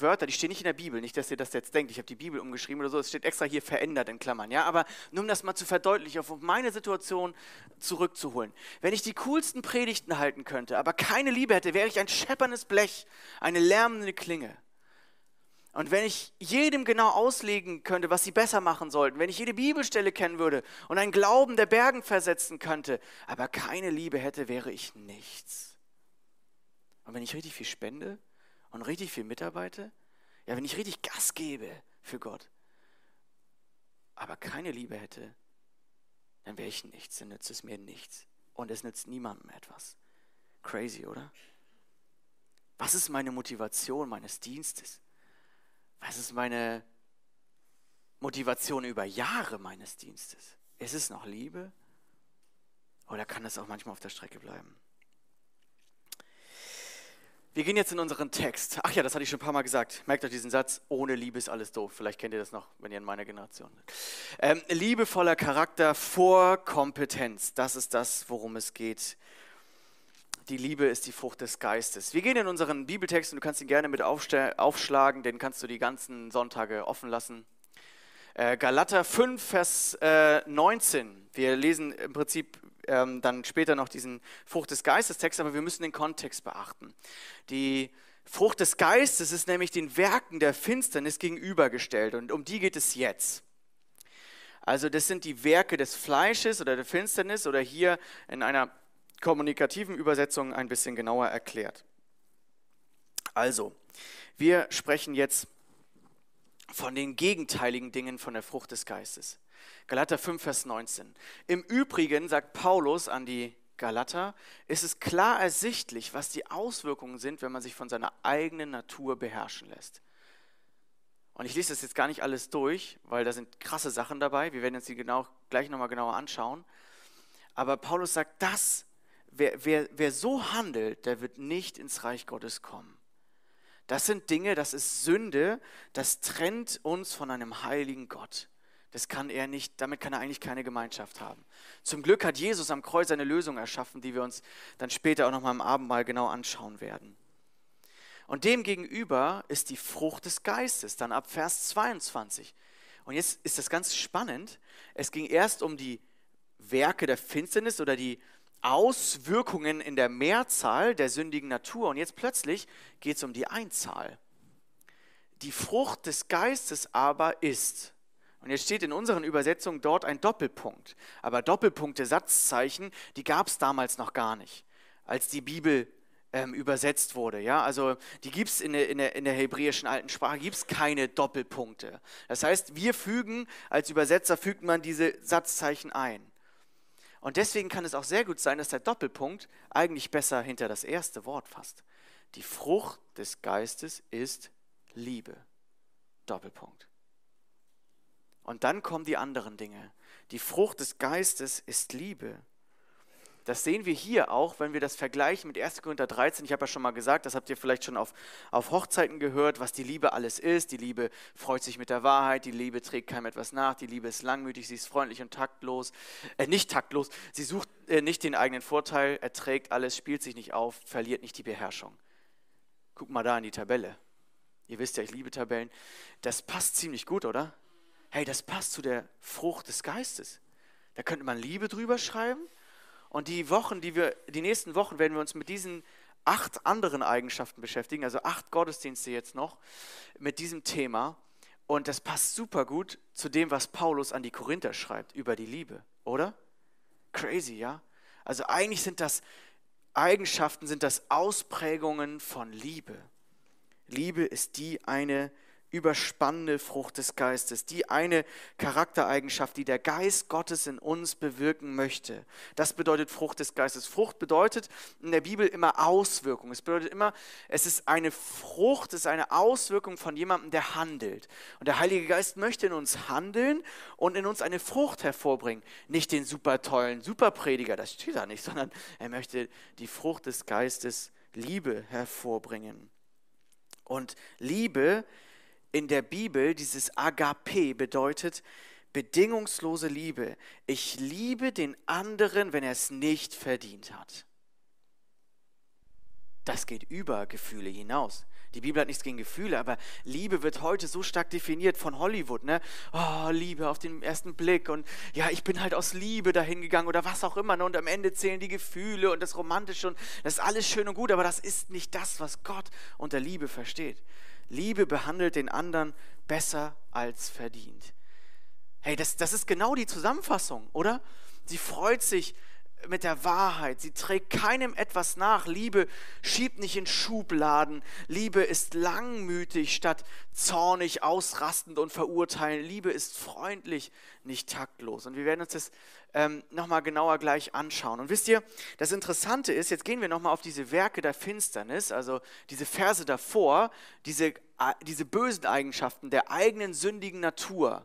Wörter, die stehen nicht in der Bibel, nicht, dass ihr das jetzt denkt, ich habe die Bibel umgeschrieben oder so, es steht extra hier verändert in Klammern, ja, aber nur um das mal zu verdeutlichen, auf meine Situation zurückzuholen. Wenn ich die coolsten Predigten halten könnte, aber keine Liebe hätte, wäre ich ein schepperndes Blech, eine lärmende Klinge. Und wenn ich jedem genau auslegen könnte, was sie besser machen sollten, wenn ich jede Bibelstelle kennen würde und einen Glauben der Bergen versetzen könnte, aber keine Liebe hätte, wäre ich nichts. Und wenn ich richtig viel spende und richtig viel mitarbeite, ja, wenn ich richtig Gas gebe für Gott, aber keine Liebe hätte, dann wäre ich nichts, dann nützt es mir nichts. Und es nützt niemandem etwas. Crazy, oder? Was ist meine Motivation meines Dienstes? Was ist meine Motivation über Jahre meines Dienstes? Ist es noch Liebe? Oder kann es auch manchmal auf der Strecke bleiben? Wir gehen jetzt in unseren Text. Ach ja, das hatte ich schon ein paar Mal gesagt. Merkt euch diesen Satz, ohne Liebe ist alles doof. Vielleicht kennt ihr das noch, wenn ihr in meiner Generation seid. Ähm, liebevoller Charakter vor Kompetenz. Das ist das, worum es geht. Die Liebe ist die Frucht des Geistes. Wir gehen in unseren Bibeltext und du kannst ihn gerne mit aufschlagen, den kannst du die ganzen Sonntage offen lassen. Äh, Galater 5, Vers äh, 19. Wir lesen im Prinzip ähm, dann später noch diesen Frucht des Geistes Text, aber wir müssen den Kontext beachten. Die Frucht des Geistes ist nämlich den Werken der Finsternis gegenübergestellt und um die geht es jetzt. Also das sind die Werke des Fleisches oder der Finsternis oder hier in einer kommunikativen Übersetzung ein bisschen genauer erklärt. Also, wir sprechen jetzt von den gegenteiligen Dingen von der Frucht des Geistes. Galater 5, Vers 19. Im Übrigen, sagt Paulus an die Galater, ist es klar ersichtlich, was die Auswirkungen sind, wenn man sich von seiner eigenen Natur beherrschen lässt. Und ich lese das jetzt gar nicht alles durch, weil da sind krasse Sachen dabei. Wir werden uns die genau, gleich nochmal genauer anschauen. Aber Paulus sagt, das, wer, wer, wer so handelt, der wird nicht ins Reich Gottes kommen. Das sind Dinge, das ist Sünde, das trennt uns von einem heiligen Gott. Das kann er nicht, damit kann er eigentlich keine Gemeinschaft haben. Zum Glück hat Jesus am Kreuz eine Lösung erschaffen, die wir uns dann später auch nochmal im Abendmahl genau anschauen werden. Und dem gegenüber ist die Frucht des Geistes, dann ab Vers 22. Und jetzt ist das ganz spannend. Es ging erst um die Werke der Finsternis oder die Auswirkungen in der Mehrzahl der sündigen Natur. Und jetzt plötzlich geht es um die Einzahl. Die Frucht des Geistes aber ist. Und jetzt steht in unseren Übersetzungen dort ein Doppelpunkt. Aber Doppelpunkte, Satzzeichen, die gab es damals noch gar nicht, als die Bibel ähm, übersetzt wurde. Ja? Also die gibt es in der, in, in der hebräischen alten Sprache, gibt es keine Doppelpunkte. Das heißt, wir fügen, als Übersetzer fügt man diese Satzzeichen ein. Und deswegen kann es auch sehr gut sein, dass der Doppelpunkt eigentlich besser hinter das erste Wort fasst. Die Frucht des Geistes ist Liebe. Doppelpunkt. Und dann kommen die anderen Dinge. Die Frucht des Geistes ist Liebe. Das sehen wir hier auch, wenn wir das vergleichen mit 1. Korinther 13. Ich habe ja schon mal gesagt, das habt ihr vielleicht schon auf, auf Hochzeiten gehört, was die Liebe alles ist. Die Liebe freut sich mit der Wahrheit, die Liebe trägt keinem etwas nach, die Liebe ist langmütig, sie ist freundlich und taktlos, äh, nicht taktlos, sie sucht äh, nicht den eigenen Vorteil, erträgt alles, spielt sich nicht auf, verliert nicht die Beherrschung. Guck mal da in die Tabelle. Ihr wisst ja, ich liebe Tabellen. Das passt ziemlich gut, oder? Hey, das passt zu der Frucht des Geistes. Da könnte man Liebe drüber schreiben und die Wochen, die wir, die nächsten Wochen werden wir uns mit diesen acht anderen Eigenschaften beschäftigen, also acht Gottesdienste jetzt noch mit diesem Thema. Und das passt super gut zu dem, was Paulus an die Korinther schreibt über die Liebe, oder? Crazy, ja? Also eigentlich sind das Eigenschaften, sind das Ausprägungen von Liebe. Liebe ist die eine überspannende Frucht des Geistes, die eine Charaktereigenschaft, die der Geist Gottes in uns bewirken möchte. Das bedeutet Frucht des Geistes. Frucht bedeutet in der Bibel immer Auswirkung. Es bedeutet immer, es ist eine Frucht, es ist eine Auswirkung von jemandem, der handelt. Und der Heilige Geist möchte in uns handeln und in uns eine Frucht hervorbringen. Nicht den super tollen Superprediger, das steht da nicht, sondern er möchte die Frucht des Geistes Liebe hervorbringen. Und Liebe in der Bibel, dieses Agape bedeutet bedingungslose Liebe. Ich liebe den anderen, wenn er es nicht verdient hat. Das geht über Gefühle hinaus. Die Bibel hat nichts gegen Gefühle, aber Liebe wird heute so stark definiert von Hollywood, ne? Oh, Liebe auf den ersten Blick und ja, ich bin halt aus Liebe dahin gegangen oder was auch immer, ne? Und am Ende zählen die Gefühle und das Romantische und das ist alles schön und gut, aber das ist nicht das, was Gott unter Liebe versteht. Liebe behandelt den anderen besser als verdient. Hey, das, das ist genau die Zusammenfassung, oder? Sie freut sich mit der Wahrheit. Sie trägt keinem etwas nach. Liebe schiebt nicht in Schubladen. Liebe ist langmütig statt zornig, ausrastend und verurteilen. Liebe ist freundlich, nicht taktlos. Und wir werden uns das ähm, nochmal genauer gleich anschauen. Und wisst ihr, das Interessante ist, jetzt gehen wir nochmal auf diese Werke der Finsternis, also diese Verse davor, diese, äh, diese bösen Eigenschaften der eigenen sündigen Natur.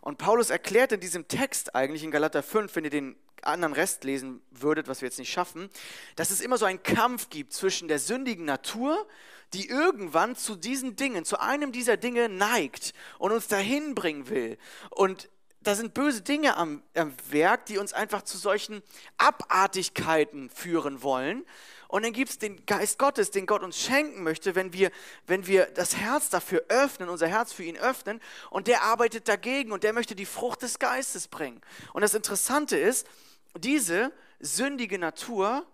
Und Paulus erklärt in diesem Text eigentlich in Galater 5, wenn ihr den anderen Rest lesen würdet, was wir jetzt nicht schaffen, dass es immer so einen Kampf gibt zwischen der sündigen Natur, die irgendwann zu diesen Dingen, zu einem dieser Dinge neigt und uns dahin bringen will. Und da sind böse Dinge am, am Werk, die uns einfach zu solchen Abartigkeiten führen wollen. Und dann gibt es den Geist Gottes, den Gott uns schenken möchte, wenn wir, wenn wir das Herz dafür öffnen, unser Herz für ihn öffnen. Und der arbeitet dagegen und der möchte die Frucht des Geistes bringen. Und das Interessante ist, diese sündige Natur,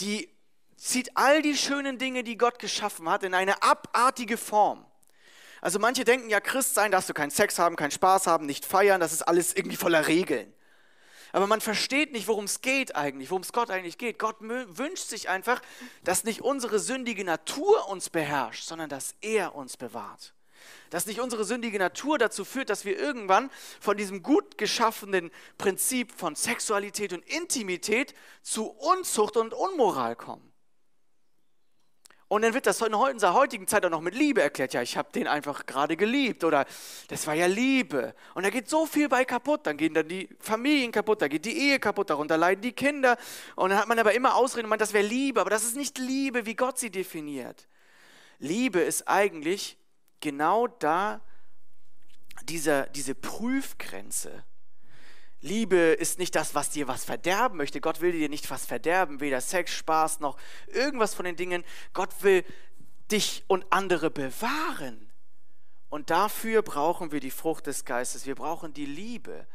die zieht all die schönen Dinge, die Gott geschaffen hat, in eine abartige Form. Also manche denken ja, Christ sein, darfst du keinen Sex haben, keinen Spaß haben, nicht feiern, das ist alles irgendwie voller Regeln. Aber man versteht nicht, worum es geht eigentlich, worum es Gott eigentlich geht. Gott wünscht sich einfach, dass nicht unsere sündige Natur uns beherrscht, sondern dass er uns bewahrt. Dass nicht unsere sündige Natur dazu führt, dass wir irgendwann von diesem gut geschaffenen Prinzip von Sexualität und Intimität zu Unzucht und Unmoral kommen. Und dann wird das in unserer heutigen Zeit auch noch mit Liebe erklärt. Ja, ich habe den einfach gerade geliebt oder das war ja Liebe. Und da geht so viel bei kaputt. Dann gehen dann die Familien kaputt, da geht die Ehe kaputt, darunter leiden die Kinder. Und dann hat man aber immer Ausreden und meint, das wäre Liebe. Aber das ist nicht Liebe, wie Gott sie definiert. Liebe ist eigentlich genau da dieser, diese Prüfgrenze. Liebe ist nicht das, was dir was verderben möchte. Gott will dir nicht was verderben, weder Sex, Spaß noch irgendwas von den Dingen. Gott will dich und andere bewahren. Und dafür brauchen wir die Frucht des Geistes. Wir brauchen die Liebe.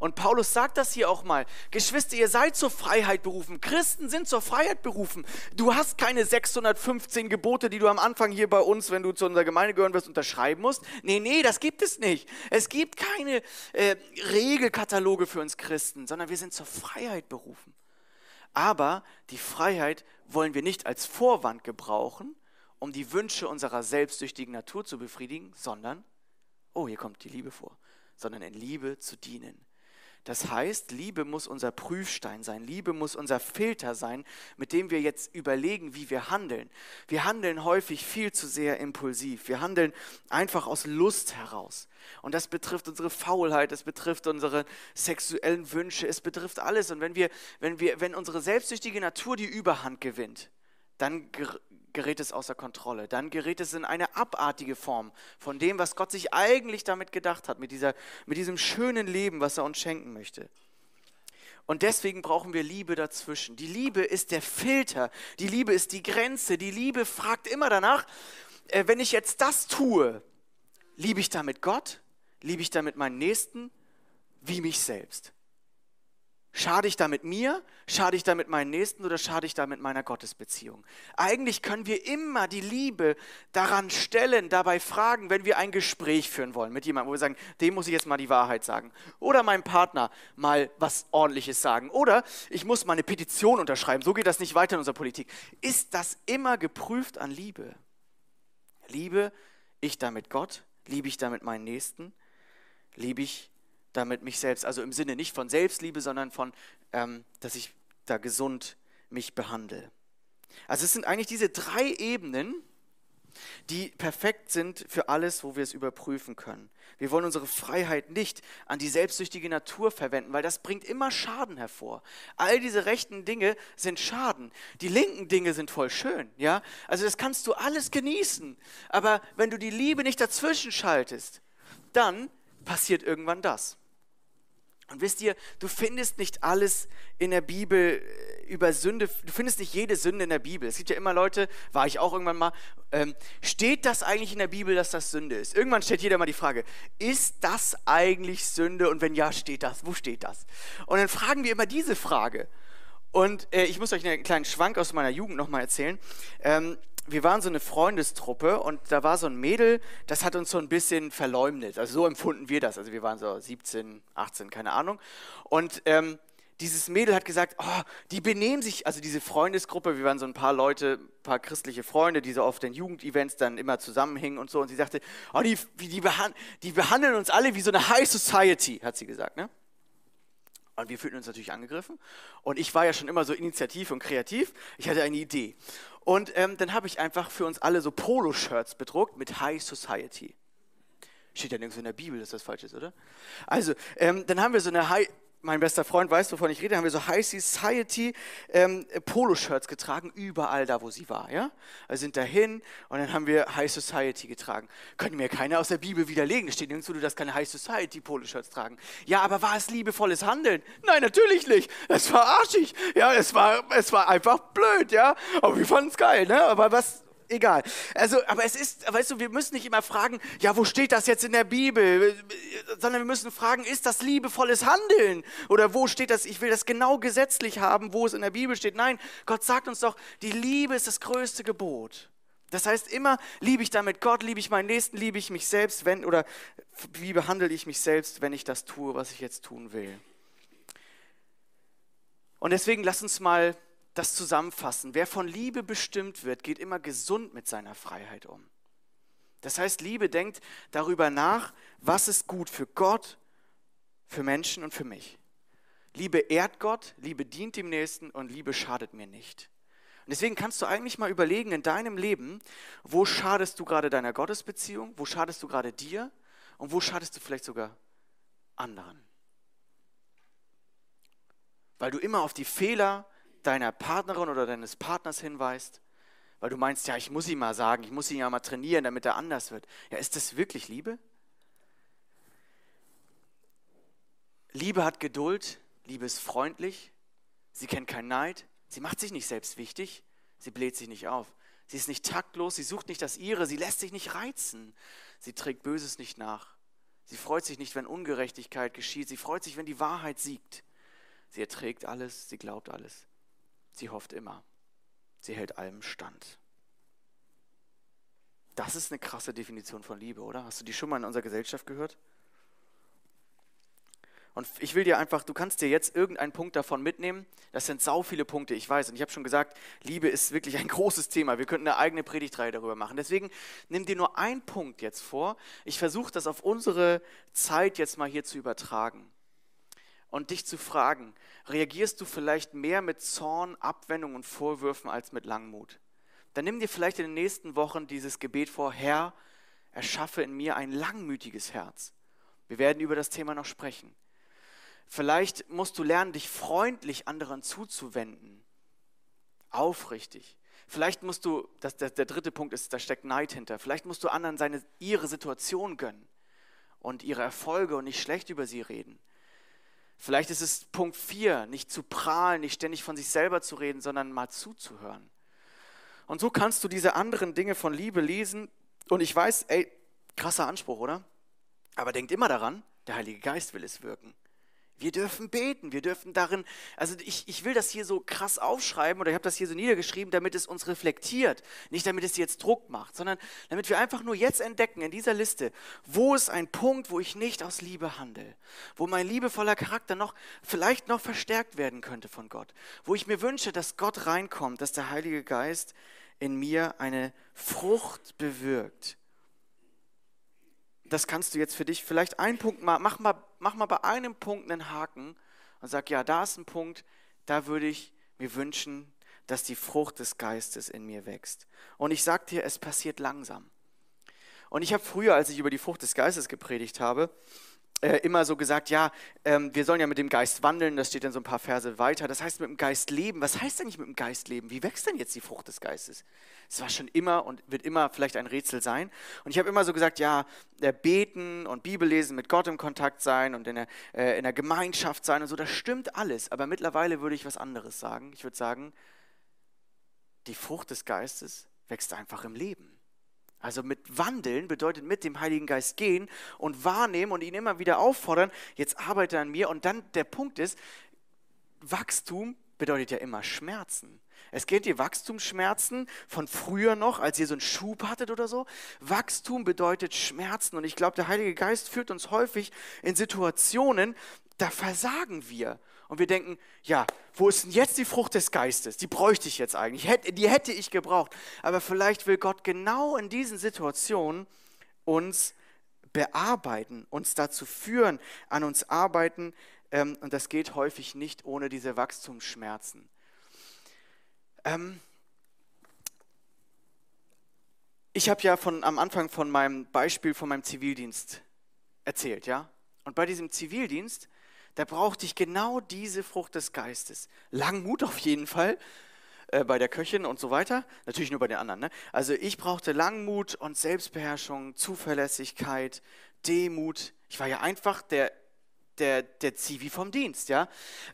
Und Paulus sagt das hier auch mal. Geschwister, ihr seid zur Freiheit berufen. Christen sind zur Freiheit berufen. Du hast keine 615 Gebote, die du am Anfang hier bei uns, wenn du zu unserer Gemeinde gehören wirst, unterschreiben musst. Nee, nee, das gibt es nicht. Es gibt keine äh, Regelkataloge für uns Christen, sondern wir sind zur Freiheit berufen. Aber die Freiheit wollen wir nicht als Vorwand gebrauchen, um die Wünsche unserer selbstsüchtigen Natur zu befriedigen, sondern, oh, hier kommt die Liebe vor, sondern in Liebe zu dienen. Das heißt, Liebe muss unser Prüfstein sein, Liebe muss unser Filter sein, mit dem wir jetzt überlegen, wie wir handeln. Wir handeln häufig viel zu sehr impulsiv. Wir handeln einfach aus Lust heraus. Und das betrifft unsere Faulheit, es betrifft unsere sexuellen Wünsche, es betrifft alles. Und wenn wir, wenn wir, wenn unsere selbstsüchtige Natur die Überhand gewinnt, dann gerät es außer Kontrolle. Dann gerät es in eine abartige Form von dem, was Gott sich eigentlich damit gedacht hat, mit, dieser, mit diesem schönen Leben, was er uns schenken möchte. Und deswegen brauchen wir Liebe dazwischen. Die Liebe ist der Filter, die Liebe ist die Grenze, die Liebe fragt immer danach, äh, wenn ich jetzt das tue, liebe ich damit Gott, liebe ich damit meinen Nächsten, wie mich selbst. Schade ich damit mir? Schade ich damit meinen Nächsten oder schade ich damit meiner Gottesbeziehung? Eigentlich können wir immer die Liebe daran stellen, dabei fragen, wenn wir ein Gespräch führen wollen mit jemandem, wo wir sagen, dem muss ich jetzt mal die Wahrheit sagen. Oder meinem Partner mal was Ordentliches sagen. Oder ich muss mal eine Petition unterschreiben. So geht das nicht weiter in unserer Politik. Ist das immer geprüft an Liebe? Liebe ich damit Gott? Liebe ich damit meinen Nächsten? Liebe ich damit mich selbst, also im Sinne nicht von Selbstliebe, sondern von, ähm, dass ich da gesund mich behandle. Also es sind eigentlich diese drei Ebenen, die perfekt sind für alles, wo wir es überprüfen können. Wir wollen unsere Freiheit nicht an die selbstsüchtige Natur verwenden, weil das bringt immer Schaden hervor. All diese rechten Dinge sind Schaden. Die linken Dinge sind voll schön, ja? Also das kannst du alles genießen, aber wenn du die Liebe nicht dazwischen schaltest, dann passiert irgendwann das. Und wisst ihr, du findest nicht alles in der Bibel äh, über Sünde, du findest nicht jede Sünde in der Bibel. Es gibt ja immer Leute, war ich auch irgendwann mal, ähm, steht das eigentlich in der Bibel, dass das Sünde ist? Irgendwann stellt jeder mal die Frage, ist das eigentlich Sünde? Und wenn ja, steht das? Wo steht das? Und dann fragen wir immer diese Frage. Und äh, ich muss euch einen kleinen Schwank aus meiner Jugend nochmal erzählen. Ähm, wir waren so eine Freundestruppe und da war so ein Mädel, das hat uns so ein bisschen verleumdet. Also so empfunden wir das. Also wir waren so 17, 18, keine Ahnung. Und ähm, dieses Mädel hat gesagt, oh, die benehmen sich, also diese Freundesgruppe, wir waren so ein paar Leute, ein paar christliche Freunde, die so auf den Jugendevents dann immer zusammenhingen und so. Und sie sagte, oh, die, die, behand die behandeln uns alle wie so eine High Society, hat sie gesagt. Ne? Und wir fühlten uns natürlich angegriffen. Und ich war ja schon immer so initiativ und kreativ. Ich hatte eine Idee. Und ähm, dann habe ich einfach für uns alle so Poloshirts bedruckt mit High Society. Steht ja nirgends in der Bibel, dass das falsch ist, oder? Also, ähm, dann haben wir so eine High, mein bester Freund weiß, wovon ich rede, haben wir so High Society ähm, Poloshirts getragen, überall da, wo sie war. Ja? Wir sind dahin und dann haben wir High Society getragen. Könnte mir keiner aus der Bibel widerlegen. Es steht nirgendwo, du darfst keine High Society Poloshirts tragen. Ja, aber war es liebevolles Handeln? Nein, natürlich nicht. Es war arschig. Ja, es war, es war einfach blöd. Ja, aber wir fanden es geil. Ne? Aber was, egal. Also, aber es ist, weißt du, wir müssen nicht immer fragen, ja, wo steht das jetzt in der Bibel? Sondern wir müssen fragen, ist das liebevolles Handeln? Oder wo steht das, ich will das genau gesetzlich haben, wo es in der Bibel steht? Nein, Gott sagt uns doch, die Liebe ist das größte Gebot. Das heißt immer, liebe ich damit Gott, liebe ich meinen Nächsten, liebe ich mich selbst, wenn, oder wie behandle ich mich selbst, wenn ich das tue, was ich jetzt tun will. Und deswegen lass uns mal das zusammenfassen. Wer von Liebe bestimmt wird, geht immer gesund mit seiner Freiheit um. Das heißt, Liebe denkt darüber nach, was ist gut für Gott, für Menschen und für mich. Liebe ehrt Gott, Liebe dient dem Nächsten und Liebe schadet mir nicht. Und deswegen kannst du eigentlich mal überlegen in deinem Leben, wo schadest du gerade deiner Gottesbeziehung, wo schadest du gerade dir und wo schadest du vielleicht sogar anderen. Weil du immer auf die Fehler deiner Partnerin oder deines Partners hinweist, weil du meinst, ja, ich muss ihm mal sagen, ich muss ihn ja mal trainieren, damit er anders wird. Ja, ist das wirklich Liebe? Liebe hat Geduld, Liebe ist freundlich, sie kennt keinen Neid, sie macht sich nicht selbst wichtig, sie bläht sich nicht auf. Sie ist nicht taktlos, sie sucht nicht das ihre, sie lässt sich nicht reizen, sie trägt Böses nicht nach. Sie freut sich nicht, wenn Ungerechtigkeit geschieht, sie freut sich, wenn die Wahrheit siegt. Sie erträgt alles, sie glaubt alles. Sie hofft immer. Sie hält allem stand. Das ist eine krasse Definition von Liebe, oder? Hast du die schon mal in unserer Gesellschaft gehört? Und ich will dir einfach, du kannst dir jetzt irgendeinen Punkt davon mitnehmen. Das sind sau viele Punkte, ich weiß. Und ich habe schon gesagt, Liebe ist wirklich ein großes Thema. Wir könnten eine eigene Predigtreihe darüber machen. Deswegen nimm dir nur einen Punkt jetzt vor. Ich versuche das auf unsere Zeit jetzt mal hier zu übertragen und dich zu fragen, reagierst du vielleicht mehr mit Zorn, Abwendung und Vorwürfen als mit Langmut? Dann nimm dir vielleicht in den nächsten Wochen dieses Gebet vor, Herr, erschaffe in mir ein langmütiges Herz. Wir werden über das Thema noch sprechen. Vielleicht musst du lernen, dich freundlich anderen zuzuwenden, aufrichtig. Vielleicht musst du, das, der, der dritte Punkt ist, da steckt Neid hinter. Vielleicht musst du anderen seine, ihre Situation gönnen und ihre Erfolge und nicht schlecht über sie reden. Vielleicht ist es Punkt 4, nicht zu prahlen, nicht ständig von sich selber zu reden, sondern mal zuzuhören. Und so kannst du diese anderen Dinge von Liebe lesen. Und ich weiß, ey, krasser Anspruch, oder? Aber denkt immer daran, der Heilige Geist will es wirken. Wir dürfen beten, wir dürfen darin, also ich, ich will das hier so krass aufschreiben oder ich habe das hier so niedergeschrieben, damit es uns reflektiert, nicht damit es jetzt Druck macht, sondern damit wir einfach nur jetzt entdecken in dieser Liste, wo ist ein Punkt, wo ich nicht aus Liebe handle, wo mein liebevoller Charakter noch vielleicht noch verstärkt werden könnte von Gott, wo ich mir wünsche, dass Gott reinkommt, dass der Heilige Geist in mir eine Frucht bewirkt das kannst du jetzt für dich vielleicht einen Punkt mal, mach mal, mach mal bei einem Punkt einen Haken und sag, ja, da ist ein Punkt, da würde ich mir wünschen, dass die Frucht des Geistes in mir wächst. Und ich sag dir, es passiert langsam. Und ich habe früher, als ich über die Frucht des Geistes gepredigt habe, äh, immer so gesagt, ja, ähm, wir sollen ja mit dem Geist wandeln, das steht dann so ein paar Verse weiter. Das heißt, mit dem Geist leben. Was heißt denn nicht mit dem Geist leben? Wie wächst denn jetzt die Frucht des Geistes? Es war schon immer und wird immer vielleicht ein Rätsel sein. Und ich habe immer so gesagt, ja, äh, beten und Bibellesen, mit Gott im Kontakt sein und in der, äh, in der Gemeinschaft sein und so, das stimmt alles. Aber mittlerweile würde ich was anderes sagen. Ich würde sagen, die Frucht des Geistes wächst einfach im Leben. Also mit wandeln bedeutet mit dem Heiligen Geist gehen und wahrnehmen und ihn immer wieder auffordern, jetzt arbeite an mir. Und dann der Punkt ist, Wachstum bedeutet ja immer Schmerzen. Es geht dir Wachstumsschmerzen von früher noch, als ihr so einen Schub hattet oder so. Wachstum bedeutet Schmerzen. Und ich glaube, der Heilige Geist führt uns häufig in Situationen, da versagen wir. Und wir denken, ja, wo ist denn jetzt die Frucht des Geistes? Die bräuchte ich jetzt eigentlich, die hätte ich gebraucht. Aber vielleicht will Gott genau in diesen Situationen uns bearbeiten, uns dazu führen, an uns arbeiten. Ähm, und das geht häufig nicht ohne diese Wachstumsschmerzen. Ähm, ich habe ja von, am Anfang von meinem Beispiel von meinem Zivildienst erzählt, ja. Und bei diesem Zivildienst da brauchte ich genau diese Frucht des Geistes. Langmut auf jeden Fall äh, bei der Köchin und so weiter. Natürlich nur bei den anderen. Ne? Also ich brauchte Langmut und Selbstbeherrschung, Zuverlässigkeit, Demut. Ich war ja einfach der, der, der Zivi vom Dienst. ja.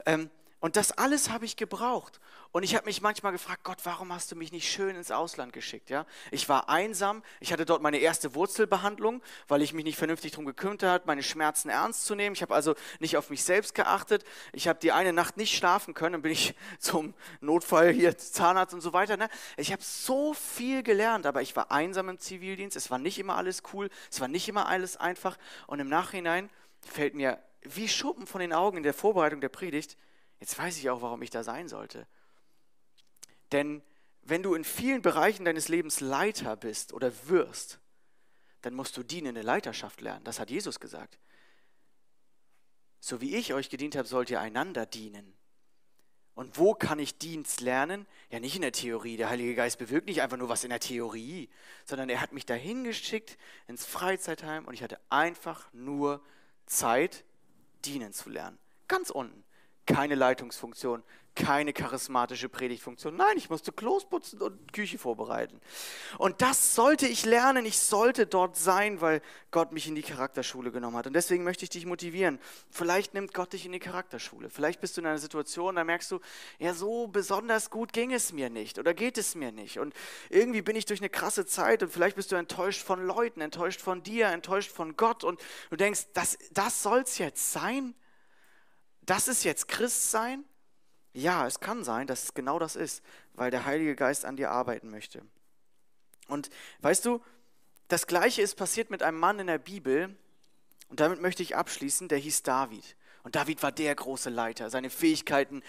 Ähm, und das alles habe ich gebraucht. Und ich habe mich manchmal gefragt, Gott, warum hast du mich nicht schön ins Ausland geschickt? Ja? Ich war einsam, ich hatte dort meine erste Wurzelbehandlung, weil ich mich nicht vernünftig darum gekümmert habe, meine Schmerzen ernst zu nehmen. Ich habe also nicht auf mich selbst geachtet. Ich habe die eine Nacht nicht schlafen können, dann bin ich zum Notfall hier Zahnarzt und so weiter. Ne? Ich habe so viel gelernt, aber ich war einsam im Zivildienst. Es war nicht immer alles cool, es war nicht immer alles einfach. Und im Nachhinein fällt mir wie Schuppen von den Augen in der Vorbereitung der Predigt, Jetzt weiß ich auch, warum ich da sein sollte. Denn wenn du in vielen Bereichen deines Lebens Leiter bist oder wirst, dann musst du dienende Leiterschaft lernen. Das hat Jesus gesagt. So wie ich euch gedient habe, sollt ihr einander dienen. Und wo kann ich Dienst lernen? Ja, nicht in der Theorie. Der Heilige Geist bewirkt nicht einfach nur was in der Theorie, sondern er hat mich dahin geschickt ins Freizeitheim und ich hatte einfach nur Zeit, dienen zu lernen. Ganz unten keine Leitungsfunktion, keine charismatische Predigtfunktion. Nein, ich musste Klos putzen und Küche vorbereiten. Und das sollte ich lernen. Ich sollte dort sein, weil Gott mich in die Charakterschule genommen hat. Und deswegen möchte ich dich motivieren. Vielleicht nimmt Gott dich in die Charakterschule. Vielleicht bist du in einer Situation, da merkst du, ja, so besonders gut ging es mir nicht oder geht es mir nicht. Und irgendwie bin ich durch eine krasse Zeit und vielleicht bist du enttäuscht von Leuten, enttäuscht von dir, enttäuscht von Gott und du denkst, das, das soll's jetzt sein? das ist jetzt Christsein? Ja, es kann sein, dass es genau das ist, weil der Heilige Geist an dir arbeiten möchte. Und weißt du, das Gleiche ist passiert mit einem Mann in der Bibel, und damit möchte ich abschließen, der hieß David. Und David war der große Leiter. Seine Fähigkeiten,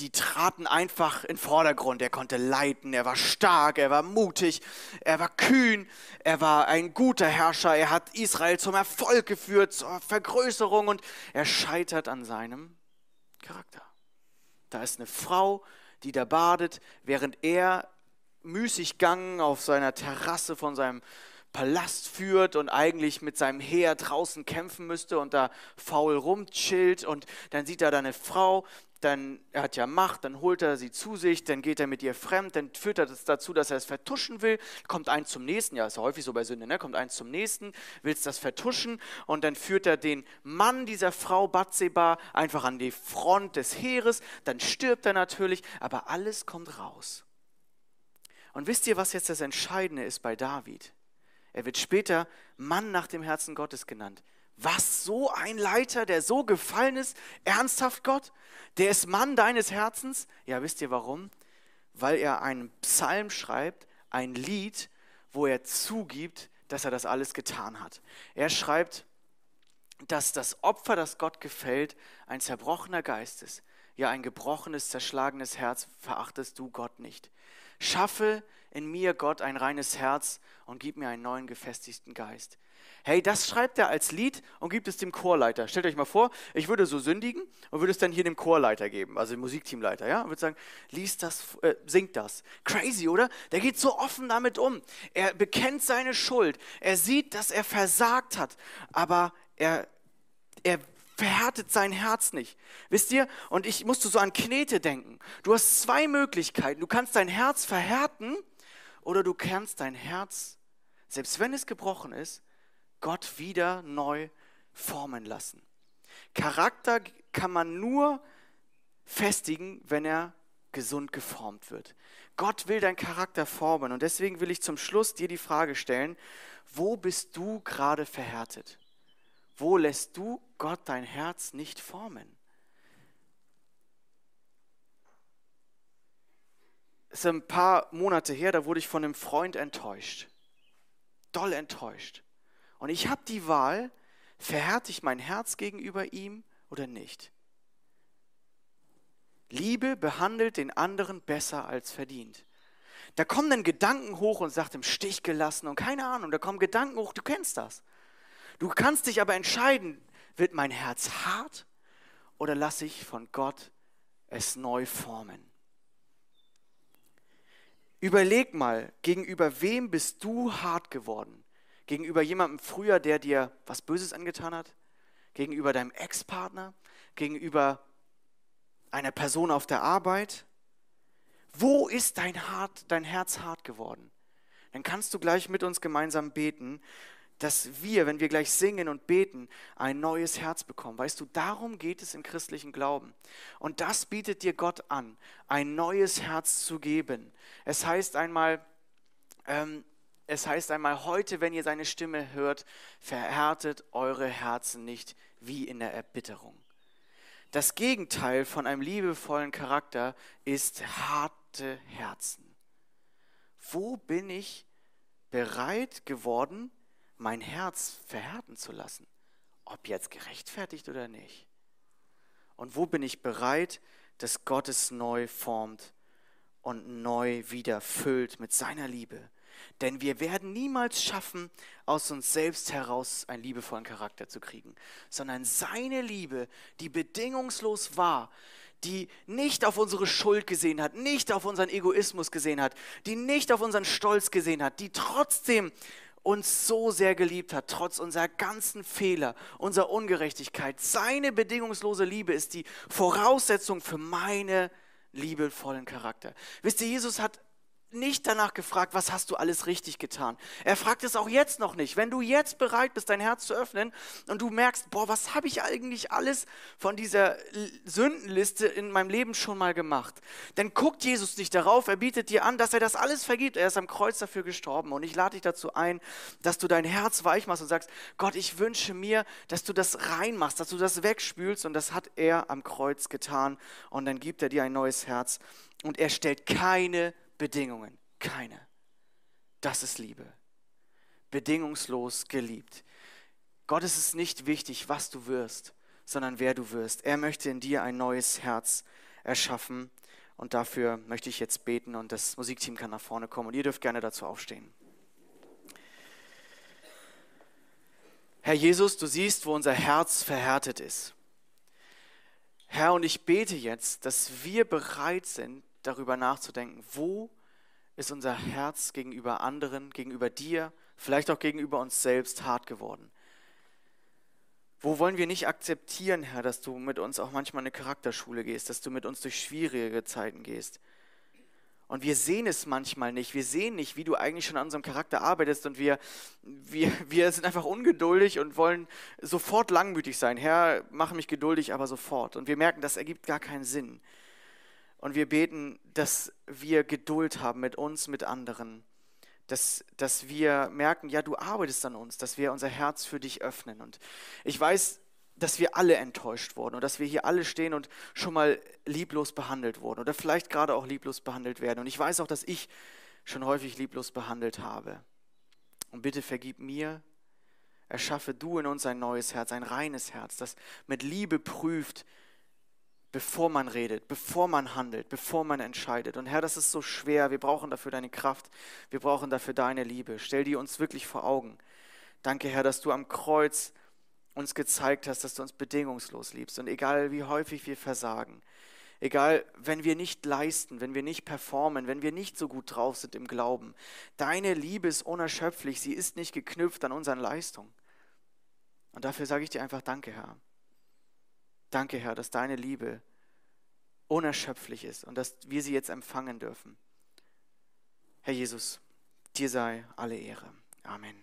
die traten einfach in Vordergrund. Er konnte leiten, er war stark, er war mutig, er war kühn, er war ein guter Herrscher. Er hat Israel zum Erfolg geführt, zur Vergrößerung und er scheitert an seinem Charakter. Da ist eine Frau, die da badet, während er Müßiggang auf seiner Terrasse von seinem Palast führt und eigentlich mit seinem Heer draußen kämpfen müsste und da faul rumchillt. Und dann sieht er da eine Frau, dann er hat ja Macht, dann holt er sie zu sich, dann geht er mit ihr fremd, dann führt er das dazu, dass er es vertuschen will, kommt eins zum nächsten, ja, ist ja häufig so bei Sünde, ne? kommt eins zum nächsten, will es das vertuschen und dann führt er den Mann dieser Frau Batseba einfach an die Front des Heeres, dann stirbt er natürlich, aber alles kommt raus. Und wisst ihr, was jetzt das Entscheidende ist bei David? Er wird später Mann nach dem Herzen Gottes genannt. Was, so ein Leiter, der so gefallen ist? Ernsthaft Gott? Der ist Mann deines Herzens? Ja, wisst ihr warum? Weil er einen Psalm schreibt, ein Lied, wo er zugibt, dass er das alles getan hat. Er schreibt, dass das Opfer, das Gott gefällt, ein zerbrochener Geist ist. Ja, ein gebrochenes, zerschlagenes Herz verachtest du Gott nicht. Schaffe in mir, Gott, ein reines Herz und gib mir einen neuen gefestigten Geist. Hey, das schreibt er als Lied und gibt es dem Chorleiter. Stellt euch mal vor, ich würde so sündigen und würde es dann hier dem Chorleiter geben, also dem Musikteamleiter, ja, und würde sagen, liest das, äh, singt das. Crazy, oder? Der geht so offen damit um. Er bekennt seine Schuld. Er sieht, dass er versagt hat, aber er, er verhärtet sein Herz nicht. Wisst ihr? Und ich musste so an Knete denken. Du hast zwei Möglichkeiten. Du kannst dein Herz verhärten oder du kannst dein Herz, selbst wenn es gebrochen ist, Gott wieder neu formen lassen. Charakter kann man nur festigen, wenn er gesund geformt wird. Gott will deinen Charakter formen und deswegen will ich zum Schluss dir die Frage stellen, wo bist du gerade verhärtet? Wo lässt du Gott dein Herz nicht formen? Es ist ein paar Monate her, da wurde ich von einem Freund enttäuscht. Doll enttäuscht. Und ich habe die Wahl, verhärte ich mein Herz gegenüber ihm oder nicht. Liebe behandelt den anderen besser als verdient. Da kommen dann Gedanken hoch und sagt im Stich gelassen und keine Ahnung, da kommen Gedanken hoch, du kennst das. Du kannst dich aber entscheiden, wird mein Herz hart oder lasse ich von Gott es neu formen? Überleg mal, gegenüber wem bist du hart geworden? Gegenüber jemandem früher, der dir was Böses angetan hat? Gegenüber deinem Ex-Partner? gegenüber einer Person auf der Arbeit? Wo ist dein, hart, dein Herz hart geworden? Dann kannst du gleich mit uns gemeinsam beten, dass wir, wenn wir gleich singen und beten, ein neues Herz bekommen. Weißt du, darum geht es im christlichen Glauben. Und das bietet dir Gott an, ein neues Herz zu geben. Es heißt einmal, ähm, es heißt einmal, heute, wenn ihr seine Stimme hört, verhärtet eure Herzen nicht wie in der Erbitterung. Das Gegenteil von einem liebevollen Charakter ist harte Herzen. Wo bin ich bereit geworden, mein Herz verhärten zu lassen? Ob jetzt gerechtfertigt oder nicht? Und wo bin ich bereit, dass Gott es neu formt und neu wieder füllt mit seiner Liebe? Denn wir werden niemals schaffen, aus uns selbst heraus einen liebevollen Charakter zu kriegen, sondern seine Liebe, die bedingungslos war, die nicht auf unsere Schuld gesehen hat, nicht auf unseren Egoismus gesehen hat, die nicht auf unseren Stolz gesehen hat, die trotzdem uns so sehr geliebt hat, trotz unserer ganzen Fehler, unserer Ungerechtigkeit. Seine bedingungslose Liebe ist die Voraussetzung für meine liebevollen Charakter. Wisst ihr, Jesus hat nicht danach gefragt, was hast du alles richtig getan. Er fragt es auch jetzt noch nicht. Wenn du jetzt bereit bist, dein Herz zu öffnen und du merkst, boah, was habe ich eigentlich alles von dieser Sündenliste in meinem Leben schon mal gemacht, dann guckt Jesus nicht darauf. Er bietet dir an, dass er das alles vergibt. Er ist am Kreuz dafür gestorben. Und ich lade dich dazu ein, dass du dein Herz weich machst und sagst, Gott, ich wünsche mir, dass du das reinmachst, dass du das wegspülst. Und das hat er am Kreuz getan. Und dann gibt er dir ein neues Herz. Und er stellt keine Bedingungen. Keine. Das ist Liebe. Bedingungslos geliebt. Gott ist es nicht wichtig, was du wirst, sondern wer du wirst. Er möchte in dir ein neues Herz erschaffen. Und dafür möchte ich jetzt beten und das Musikteam kann nach vorne kommen und ihr dürft gerne dazu aufstehen. Herr Jesus, du siehst, wo unser Herz verhärtet ist. Herr, und ich bete jetzt, dass wir bereit sind, darüber nachzudenken, wo ist unser Herz gegenüber anderen, gegenüber dir, vielleicht auch gegenüber uns selbst hart geworden. Wo wollen wir nicht akzeptieren, Herr, dass du mit uns auch manchmal eine Charakterschule gehst, dass du mit uns durch schwierige Zeiten gehst. Und wir sehen es manchmal nicht. Wir sehen nicht, wie du eigentlich schon an unserem Charakter arbeitest. Und wir, wir, wir sind einfach ungeduldig und wollen sofort langmütig sein. Herr, mach mich geduldig, aber sofort. Und wir merken, das ergibt gar keinen Sinn. Und wir beten, dass wir Geduld haben mit uns, mit anderen. Dass, dass wir merken, ja, du arbeitest an uns, dass wir unser Herz für dich öffnen. Und ich weiß, dass wir alle enttäuscht wurden und dass wir hier alle stehen und schon mal lieblos behandelt wurden oder vielleicht gerade auch lieblos behandelt werden. Und ich weiß auch, dass ich schon häufig lieblos behandelt habe. Und bitte vergib mir, erschaffe du in uns ein neues Herz, ein reines Herz, das mit Liebe prüft, bevor man redet, bevor man handelt, bevor man entscheidet. Und Herr, das ist so schwer. Wir brauchen dafür deine Kraft. Wir brauchen dafür deine Liebe. Stell die uns wirklich vor Augen. Danke, Herr, dass du am Kreuz uns gezeigt hast, dass du uns bedingungslos liebst. Und egal wie häufig wir versagen, egal wenn wir nicht leisten, wenn wir nicht performen, wenn wir nicht so gut drauf sind im Glauben, deine Liebe ist unerschöpflich. Sie ist nicht geknüpft an unseren Leistungen. Und dafür sage ich dir einfach Danke, Herr. Danke, Herr, dass deine Liebe unerschöpflich ist und dass wir sie jetzt empfangen dürfen. Herr Jesus, dir sei alle Ehre. Amen.